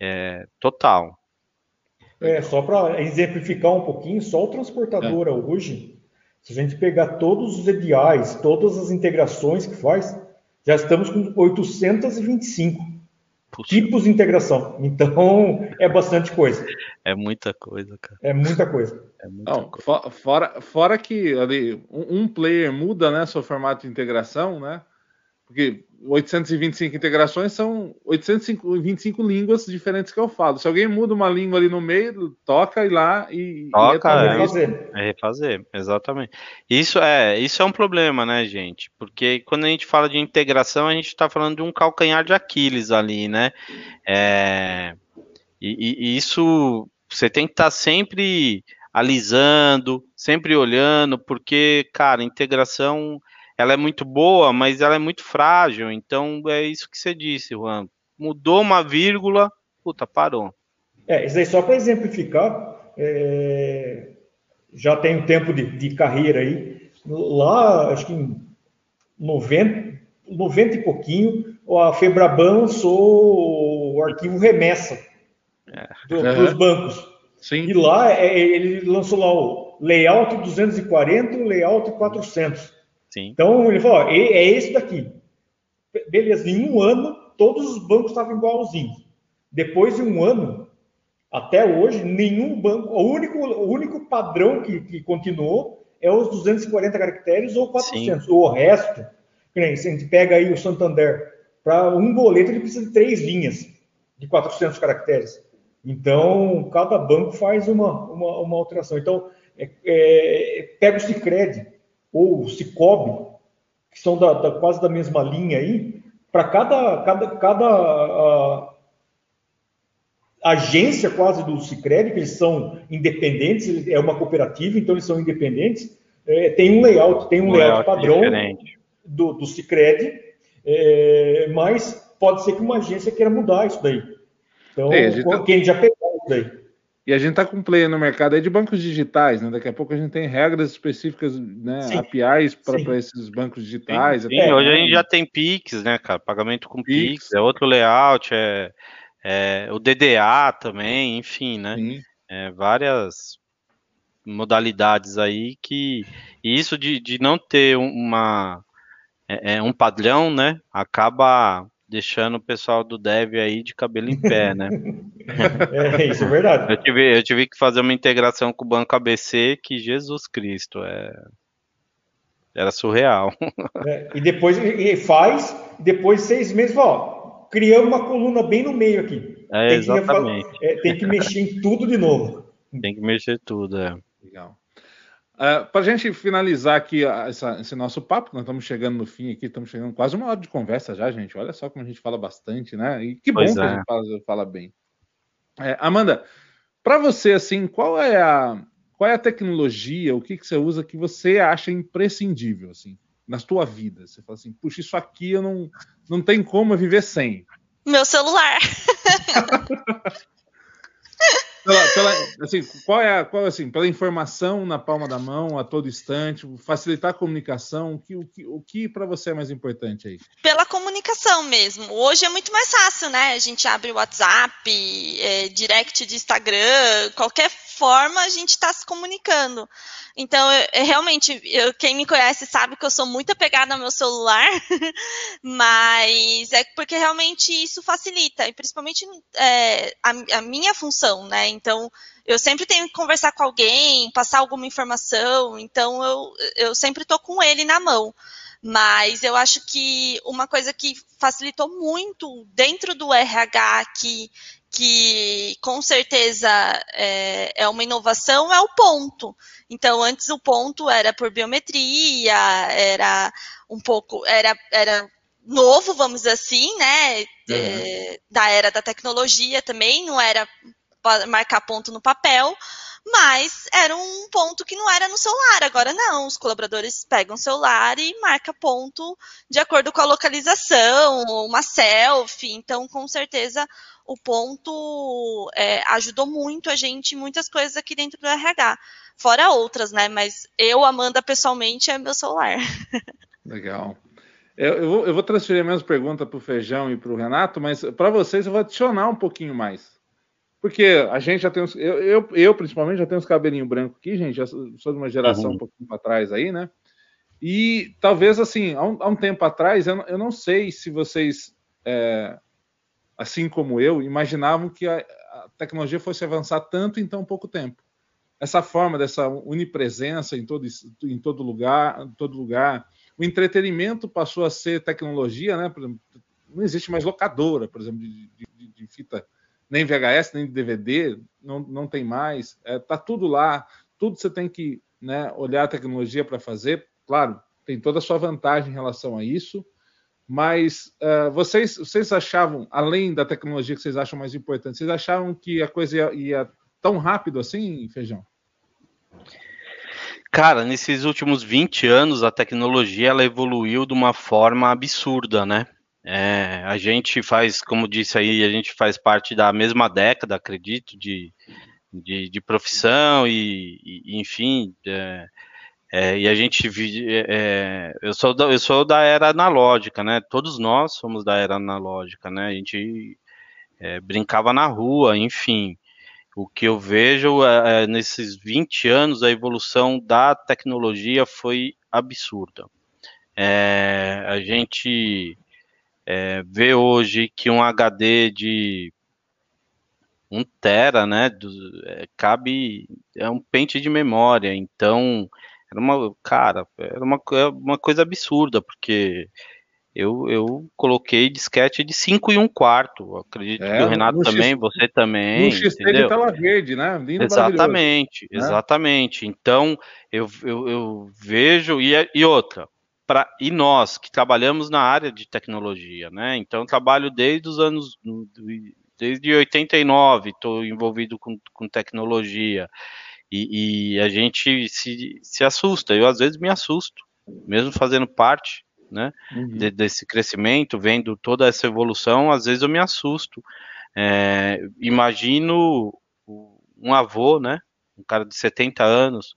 é, total. É, só para exemplificar um pouquinho, só o transportadora é. hoje, se a gente pegar todos os EDIs, todas as integrações que faz, já estamos com 825 Puxa. Tipos de integração. Então, é bastante coisa. É muita coisa, cara. É muita coisa. É muita Não, coisa. Fora, fora que ali, um player muda né, seu formato de integração, né? Porque 825 integrações são 825 línguas diferentes que eu falo. Se alguém muda uma língua ali no meio, toca e lá e, toca, e é, refazer. É refazer, exatamente. Isso é, isso é um problema, né, gente? Porque quando a gente fala de integração, a gente está falando de um calcanhar de Aquiles ali, né? É, e, e isso você tem que estar tá sempre alisando, sempre olhando, porque, cara, integração ela é muito boa, mas ela é muito frágil. Então é isso que você disse, Juan. Mudou uma vírgula, puta, parou. É, isso aí só para exemplificar, é, já tem um tempo de, de, carreira aí. Lá, acho que em 90, 90 e pouquinho, a Febraban lançou o arquivo remessa é. do, uhum. dos bancos. Sim. E lá é, ele lançou lá o layout 240 e o layout 400. Sim. Então ele falou: é esse daqui. Beleza, em um ano, todos os bancos estavam igualzinhos. Depois de um ano, até hoje, nenhum banco, o único, o único padrão que, que continuou é os 240 caracteres ou 400. Sim. O resto, se a gente pega aí o Santander, para um boleto ele precisa de três linhas de 400 caracteres. Então, cada banco faz uma, uma, uma alteração. Então, é, é, pega o Cicred, ou o Cicobi, que são da, da, quase da mesma linha aí, para cada, cada, cada agência quase do Cicred, que eles são independentes, é uma cooperativa, então eles são independentes, é, tem um layout, tem um, um layout, layout, padrão diferente. do, do Cicred, é, mas pode ser que uma agência queira mudar isso daí. Então, tá quem já pegou isso daí. E a gente está com player no mercado aí de bancos digitais, né? Daqui a pouco a gente tem regras específicas, né? Sim. APIs para esses bancos digitais. Sim, sim. hoje a gente já tem Pix, né, cara? Pagamento com Pix, Pix é outro layout, é, é, o DDA também, enfim, né? É, várias modalidades aí que e isso de, de não ter uma é, é um padrão, né? Acaba deixando o pessoal do dev aí de cabelo em pé, né? [LAUGHS] é, isso é verdade. Eu tive, eu tive que fazer uma integração com o banco ABC que Jesus Cristo é era surreal. É, e depois e faz, depois de seis meses, ó, criamos uma coluna bem no meio aqui. É, tem exatamente. Que, é, tem que mexer em tudo de novo. Tem que mexer tudo, é. Legal. Uh, é, Para a gente finalizar aqui essa, esse nosso papo, nós estamos chegando no fim aqui, estamos chegando quase uma hora de conversa já, gente. Olha só como a gente fala bastante, né? E que bom pois que é. a gente fala, fala bem. É, Amanda, para você, assim, qual é a qual é a tecnologia, o que, que você usa que você acha imprescindível, assim, na sua vida? Você fala assim, puxa, isso aqui eu não, não tem como viver sem. Meu celular. [LAUGHS] [LAUGHS] pela, pela, assim, qual é, a, qual, assim, pela informação na palma da mão, a todo instante, facilitar a comunicação, o que, o que, o que para você é mais importante aí? Pela comunicação mesmo. Hoje é muito mais fácil, né? A gente abre o WhatsApp, é, direct de Instagram, qualquer forma a gente está se comunicando. Então, eu, eu, realmente, eu, quem me conhece sabe que eu sou muito apegada ao meu celular, [LAUGHS] mas é porque realmente isso facilita, e principalmente é, a, a, minha função, né? Então, eu sempre tenho que conversar com alguém, passar alguma informação, então eu, eu sempre estou com ele na mão. Mas eu acho que uma coisa que facilitou muito dentro do RH que, que com certeza é, é uma inovação é o ponto. Então, antes o ponto era por biometria, era um pouco, era, era novo, vamos dizer assim, né? Uhum. É, da era da tecnologia também, não era marcar ponto no papel, mas era um ponto que não era no celular. Agora não, os colaboradores pegam o celular e marca ponto de acordo com a localização, uma selfie. Então, com certeza, o ponto é, ajudou muito a gente em muitas coisas aqui dentro do RH. Fora outras, né? Mas eu, Amanda, pessoalmente, é meu celular. [LAUGHS] Legal. Eu, eu, vou, eu vou transferir a mesma pergunta para o Feijão e para o Renato, mas para vocês eu vou adicionar um pouquinho mais. Porque a gente já tem uns. Eu, eu, eu principalmente, já tenho uns cabelinhos brancos aqui, gente. Já sou de uma geração uhum. um pouquinho para trás aí, né? E talvez, assim, há um, há um tempo atrás, eu, eu, não sei se vocês, é, assim como eu, imaginavam que a, a, tecnologia fosse avançar tanto em tão pouco tempo. Essa forma dessa unipresença em todo, em todo lugar, em todo lugar. O entretenimento passou a ser tecnologia, né? Não existe mais locadora, por exemplo, de, de, de fita nem VHS, nem DVD, não, não tem mais. É, tá tudo lá, tudo você tem que né, olhar a tecnologia para fazer. Claro, tem toda a sua vantagem em relação a isso, mas uh, vocês, vocês achavam, além da tecnologia que vocês acham mais importante, vocês achavam que a coisa ia, ia tão rápido assim, Feijão? Cara, nesses últimos 20 anos a tecnologia ela evoluiu de uma forma absurda, né? É, a gente faz, como disse aí, a gente faz parte da mesma década, acredito, de, de, de profissão e, e enfim, é, é, e a gente é, é, eu sou da, eu sou da era analógica, né? Todos nós somos da era analógica, né? A gente é, brincava na rua, enfim. O que eu vejo nesses 20 anos a evolução da tecnologia foi absurda. a gente é, vê hoje que um HD de 1 tera, né, do, é, cabe, é um pente de memória, então, era uma, cara, era uma, é uma coisa absurda, porque eu, eu coloquei disquete de 5 e 1 quarto, acredito é, que o Renato também, X, você também, no XT entendeu? de tela verde, né, Lindo exatamente, né? exatamente, então, eu, eu, eu vejo, e, e outra, Pra, e nós que trabalhamos na área de tecnologia, né? Então trabalho desde os anos desde 89 estou envolvido com, com tecnologia e, e, a gente se, se assusta. Eu às vezes me assusto, mesmo fazendo parte, né? Uhum. De, desse crescimento, vendo toda essa evolução, às vezes eu me assusto. É, imagino um avô, né? Um cara de 70 anos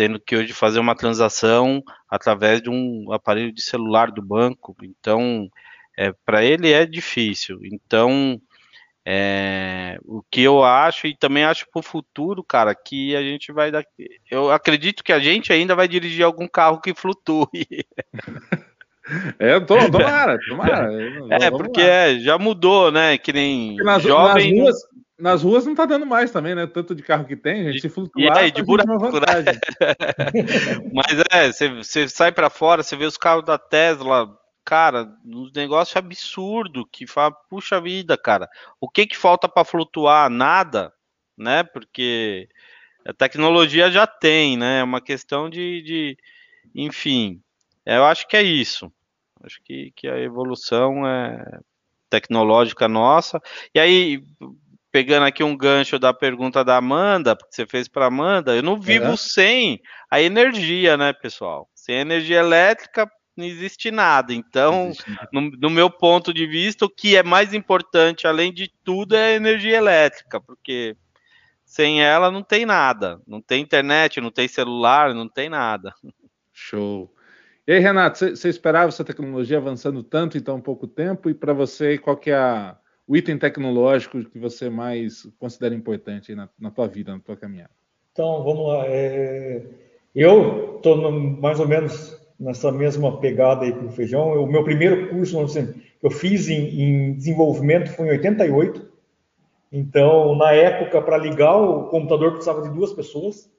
tendo que hoje fazer uma transação através de um aparelho de celular do banco. Então, é, para ele é difícil. Então, é, o que eu acho e também acho para o futuro, cara, que a gente vai dar. Eu acredito que a gente ainda vai dirigir algum carro que flutue. [LAUGHS] É, tô, tomara, tomara. É, porque é, já mudou, né? Que nem nas, jovem. Nas ruas, nas ruas não tá dando mais também, né? Tanto de carro que tem, gente. Se flutuar, e aí, de buraco, né? [LAUGHS] Mas é, você sai para fora, você vê os carros da Tesla, cara, uns negócios absurdo que fala, puxa vida, cara. O que que falta para flutuar? Nada, né? Porque a tecnologia já tem, né? É uma questão de, de enfim, eu acho que é isso. Acho que, que a evolução é tecnológica nossa. E aí, pegando aqui um gancho da pergunta da Amanda, porque você fez para Amanda, eu não vivo é. sem a energia, né, pessoal? Sem energia elétrica não existe nada. Então, existe nada. No, no, meu ponto de vista, o que é mais importante, além de tudo, é a energia elétrica, porque sem ela não tem nada. Não tem internet, não tem celular, não tem nada. Show. E aí, Renato, você esperava essa tecnologia avançando tanto em tão pouco tempo? E para você, qual que é a o item tecnológico que você mais considera importante na, na tua vida, na tua caminhada? Então, vamos lá. É... Eu estou mais ou menos nessa mesma pegada aí com o feijão. O meu primeiro curso assim, que eu fiz em, em, desenvolvimento foi em 88. Então, na época, para ligar o computador precisava de duas pessoas.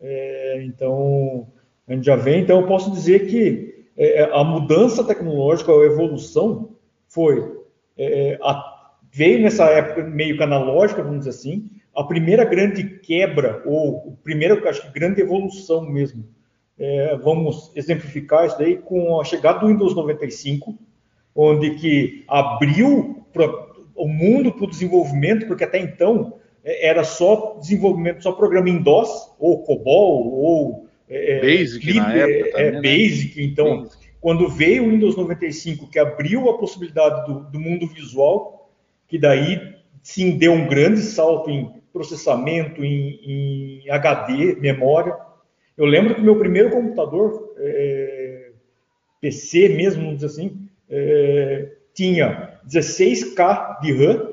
É, então, a gente já vem. Então, eu posso dizer que é, a mudança tecnológica, a evolução foi é, a, veio nessa época meio analógica, vamos dizer assim, a primeira grande quebra ou a primeira, acho que grande evolução mesmo. É, vamos exemplificar isso daí com a chegada do Windows 95, onde que abriu o mundo para o desenvolvimento, porque até então é, era só desenvolvimento, só programa em DOS, ou COBOL, ou é, Basic Clip, na época. É, também, né? Basic, então, Basic. quando veio o Windows 95, que abriu a possibilidade do, do mundo visual, que daí sim deu um grande salto em processamento, em, em HD, memória. Eu lembro que meu primeiro computador, é, PC mesmo, vamos dizer assim, é, tinha 16K de RAM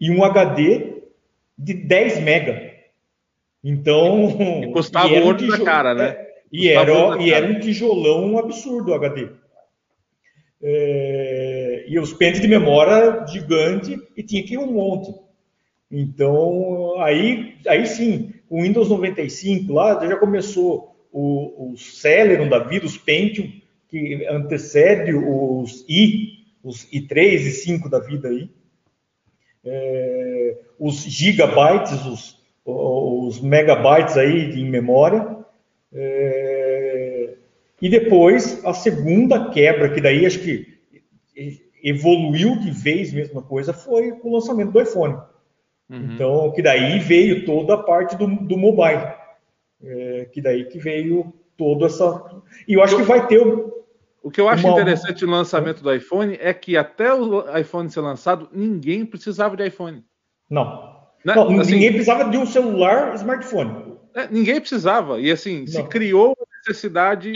e um HD de 10 MB. Então. E custava o olho da cara, né? É, e era, e era um tijolão absurdo o HD. É, e os pentes de memória gigante e tinha que ir um monte. Então, aí, aí sim, o Windows 95 lá já começou o, o Celeron da vida, os Pentium, que antecede os i, os i3 e 5 da vida aí. É, os gigabytes, os, os megabytes aí em memória. É, e depois a segunda quebra, que daí acho que evoluiu de vez mesma coisa, foi o lançamento do iPhone. Uhum. Então, que daí veio toda a parte do, do mobile. É, que daí que veio toda essa. E eu acho que vai ter. O que eu acho uma... interessante no lançamento do iPhone é que até o iPhone ser lançado, ninguém precisava de iPhone. Não. Né? Não, assim, ninguém precisava de um celular smartphone. É, ninguém precisava. E assim, Não. se criou a necessidade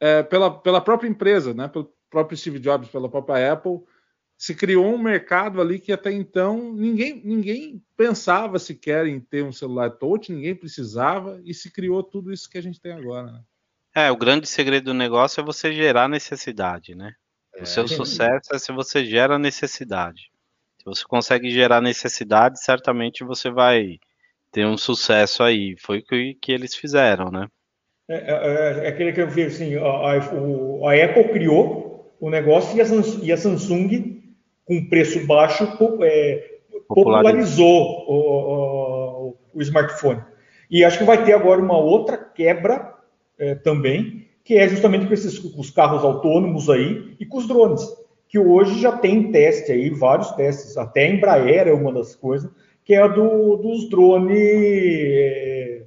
é, pela, pela própria empresa, né? pelo próprio Steve Jobs, pela própria Apple, se criou um mercado ali que até então ninguém, ninguém pensava sequer em ter um celular touch, ninguém precisava, e se criou tudo isso que a gente tem agora. Né? É, o grande segredo do negócio é você gerar necessidade, né? O seu é, sucesso é se você gera necessidade. Se você consegue gerar necessidade, certamente você vai ter um sucesso aí. Foi o que, que eles fizeram, né? É, é, é, é aquele que eu vi assim, a, a, a, Apple criou o negócio e a, Samsung, e a Samsung com preço baixo, é, popularizou o, o, o, smartphone. E acho que vai ter agora uma outra quebra é, também, que é justamente com esses os carros autônomos aí e com os drones que hoje já tem teste aí, vários testes, até a Embraer é uma das coisas, que é a do, dos drones é,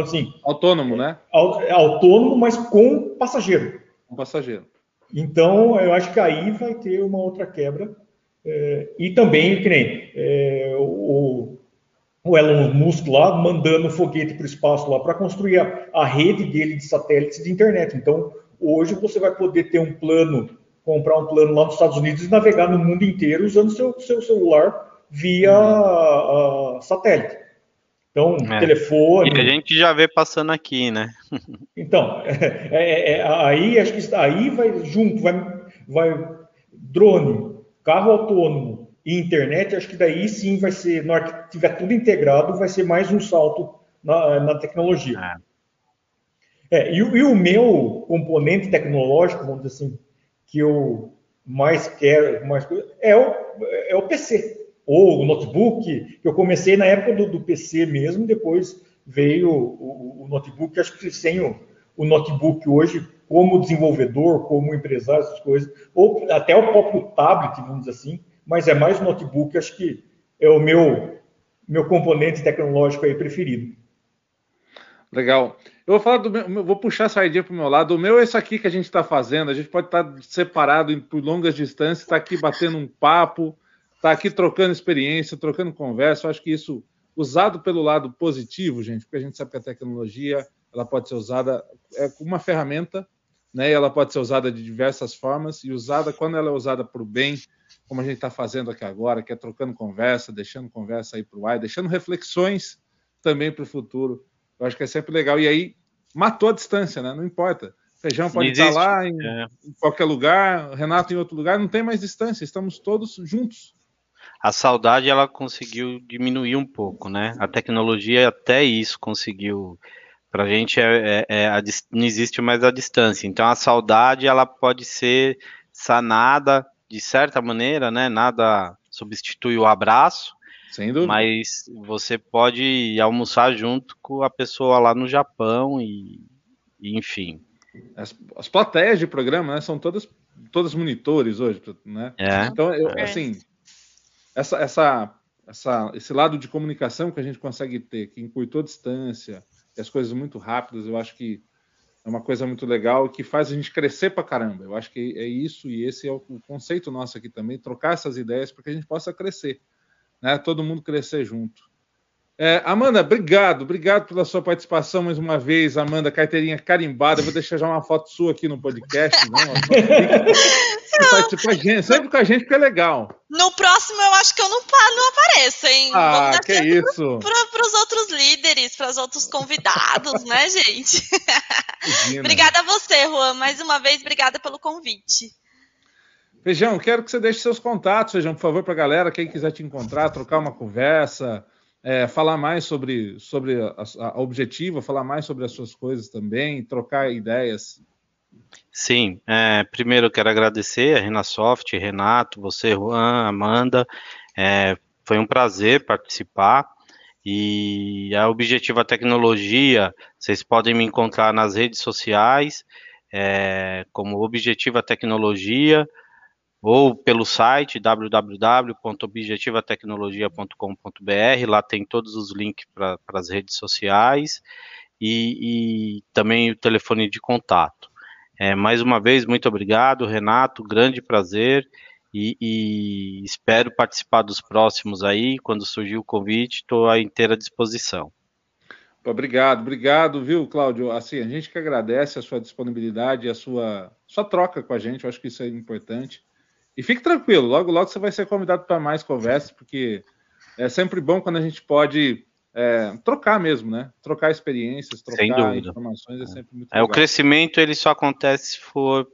assim, autônomo, né? É autônomo, mas com passageiro. Com passageiro. Então, eu acho que aí vai ter uma outra quebra. É, e também, que nem é, o, o, Elon Musk lá mandando foguete para o espaço lá para construir a, a rede dele de satélites de internet. Então, hoje você vai poder ter um plano comprar um plano lá nos Estados Unidos e navegar no mundo inteiro usando seu, seu celular via uh, satélite. Então, é. telefone. E a gente já vê passando aqui, né? [LAUGHS] então, é, é, é, aí acho que aí vai junto, vai, vai drone, carro autônomo e internet. Acho que daí sim vai ser, na hora que tiver tudo integrado, vai ser mais um salto na, na tecnologia. É. é e, e o meu componente tecnológico, vamos dizer assim, que eu mais quero, mais é o, é o PC ou o notebook, que eu comecei na época do, do PC mesmo, depois veio o, o, notebook, acho que sem o, o notebook hoje, como desenvolvedor, como empresário, essas coisas, ou até o próprio tablet, vamos dizer assim, mas é mais o notebook, acho que é o meu, meu componente tecnológico aí preferido. Legal. Eu vou falar do meu, vou puxar a saidinha para o meu lado. O meu é isso aqui que a gente está fazendo. A gente pode estar tá separado por longas distâncias, está aqui batendo um papo, está aqui trocando experiência, trocando conversa. Eu acho que isso, usado pelo lado positivo, gente, porque a gente sabe que a tecnologia ela pode ser usada é uma ferramenta, né? Ela pode ser usada de diversas formas e usada quando ela é usada para o bem, como a gente está fazendo aqui agora, que é trocando conversa, deixando conversa aí para o ar, deixando reflexões também para o futuro. Eu acho que é sempre legal. E aí, matou a distância, né? Não importa. Feijão pode estar lá em, é. em, qualquer lugar, Renato em outro lugar, não tem mais distância, estamos todos juntos. A saudade ela conseguiu diminuir um pouco, né? A tecnologia até isso conseguiu Para a gente é, é, é a, não existe mais a distância. Então a saudade ela pode ser sanada de certa maneira, né? Nada substitui o abraço. Sem dúvida. Mas você pode almoçar junto com a pessoa lá no Japão e, e enfim. As, as plateias de programa né, são todas todas monitores hoje, né? É. Então, eu, é. assim, essa, essa, essa, esse lado de comunicação que a gente consegue ter, que encurtou a distância, e as coisas muito rápidas, eu acho que é uma coisa muito legal e que faz a gente crescer pra caramba. Eu acho que é isso e esse é o, conceito nosso aqui também, trocar essas ideias para que a gente possa crescer, né? Todo mundo crescer junto. É, Amanda, obrigado, obrigado pela sua participação mais uma vez, Amanda, carteirinha carimbada. Vou deixar já uma foto sua aqui no podcast, né? [LAUGHS] Participa sempre com a gente, porque é legal. No próximo, eu acho que eu não, não apareço, hein? Ah, que é isso. Para os outros líderes, para os outros convidados, né, [LAUGHS] gente? obrigada a você, Juan. Mais uma vez, obrigada pelo convite. Feijão, quero que você deixe seus contatos, Feijão, por favor, para a galera, quem quiser te encontrar, trocar uma conversa é, falar mais sobre, sobre a, a Objetiva, falar mais sobre as suas coisas também, trocar ideias. Sim, é, primeiro eu quero agradecer a Renasoft, Renato, você, Juan, Amanda. É, foi um prazer participar. E a Objetiva Tecnologia, vocês podem me encontrar nas redes sociais, é, como Objetiva Tecnologia, ou pelo site www.objetivatecnologia.com.br, lá tem todos os links para as redes sociais e, e, também o telefone de contato. É, mais uma vez, muito obrigado, Renato, grande prazer e, e espero participar dos próximos aí, quando surgir o convite, estou à inteira disposição. Obrigado, obrigado, viu, Cláudio? Assim, a gente que agradece a sua disponibilidade e a sua, sua troca com a gente, eu acho que isso é importante. E fique tranquilo, logo, logo você vai ser convidado para mais conversas, porque é sempre bom quando a gente pode é, trocar mesmo, né? Trocar experiências, trocar informações é sempre muito é, legal. O crescimento ele só acontece se for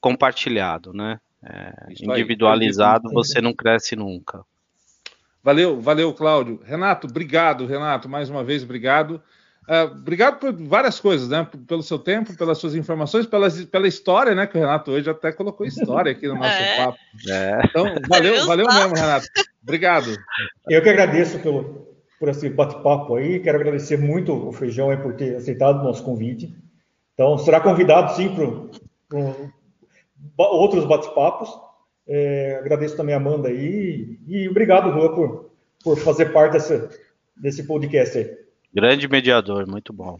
compartilhado, né? É, individualizado, aí, você não cresce nunca. Valeu, valeu, Cláudio. Renato, obrigado, Renato, mais uma vez, obrigado. Uh, obrigado por várias coisas, né? Pelo seu tempo, pelas suas informações, pela, pela história, né? Que o Renato hoje até colocou história aqui no nosso [LAUGHS] é. papo. É. Então, valeu, valeu mesmo, Renato. Obrigado. Eu que agradeço pelo, por esse bate-papo aí. Quero agradecer muito o Feijão aí por ter aceitado o nosso convite. Então, será convidado sim para outros bate-papos. É, agradeço também a Amanda aí. E obrigado, Rua, por, por fazer parte dessa, desse podcast aí. Grande mediador, muito bom.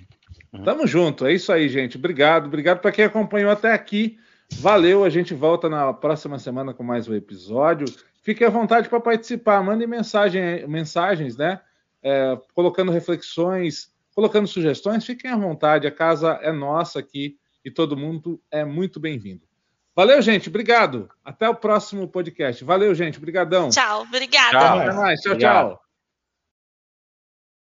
Uhum. Tamo junto, é isso aí, gente. Obrigado, obrigado para quem acompanhou até aqui. Valeu, a gente volta na próxima semana com mais um episódio. Fique à vontade para participar, mandem mensagem, mensagens, né? É, colocando reflexões, colocando sugestões. Fiquem à vontade, a casa é nossa aqui e todo mundo é muito bem-vindo. Valeu, gente. Obrigado. Até o próximo podcast. Valeu, gente. Obrigadão. Tchau. Obrigada. Tchau. Até mais. Tchau, Obrigado. tchau.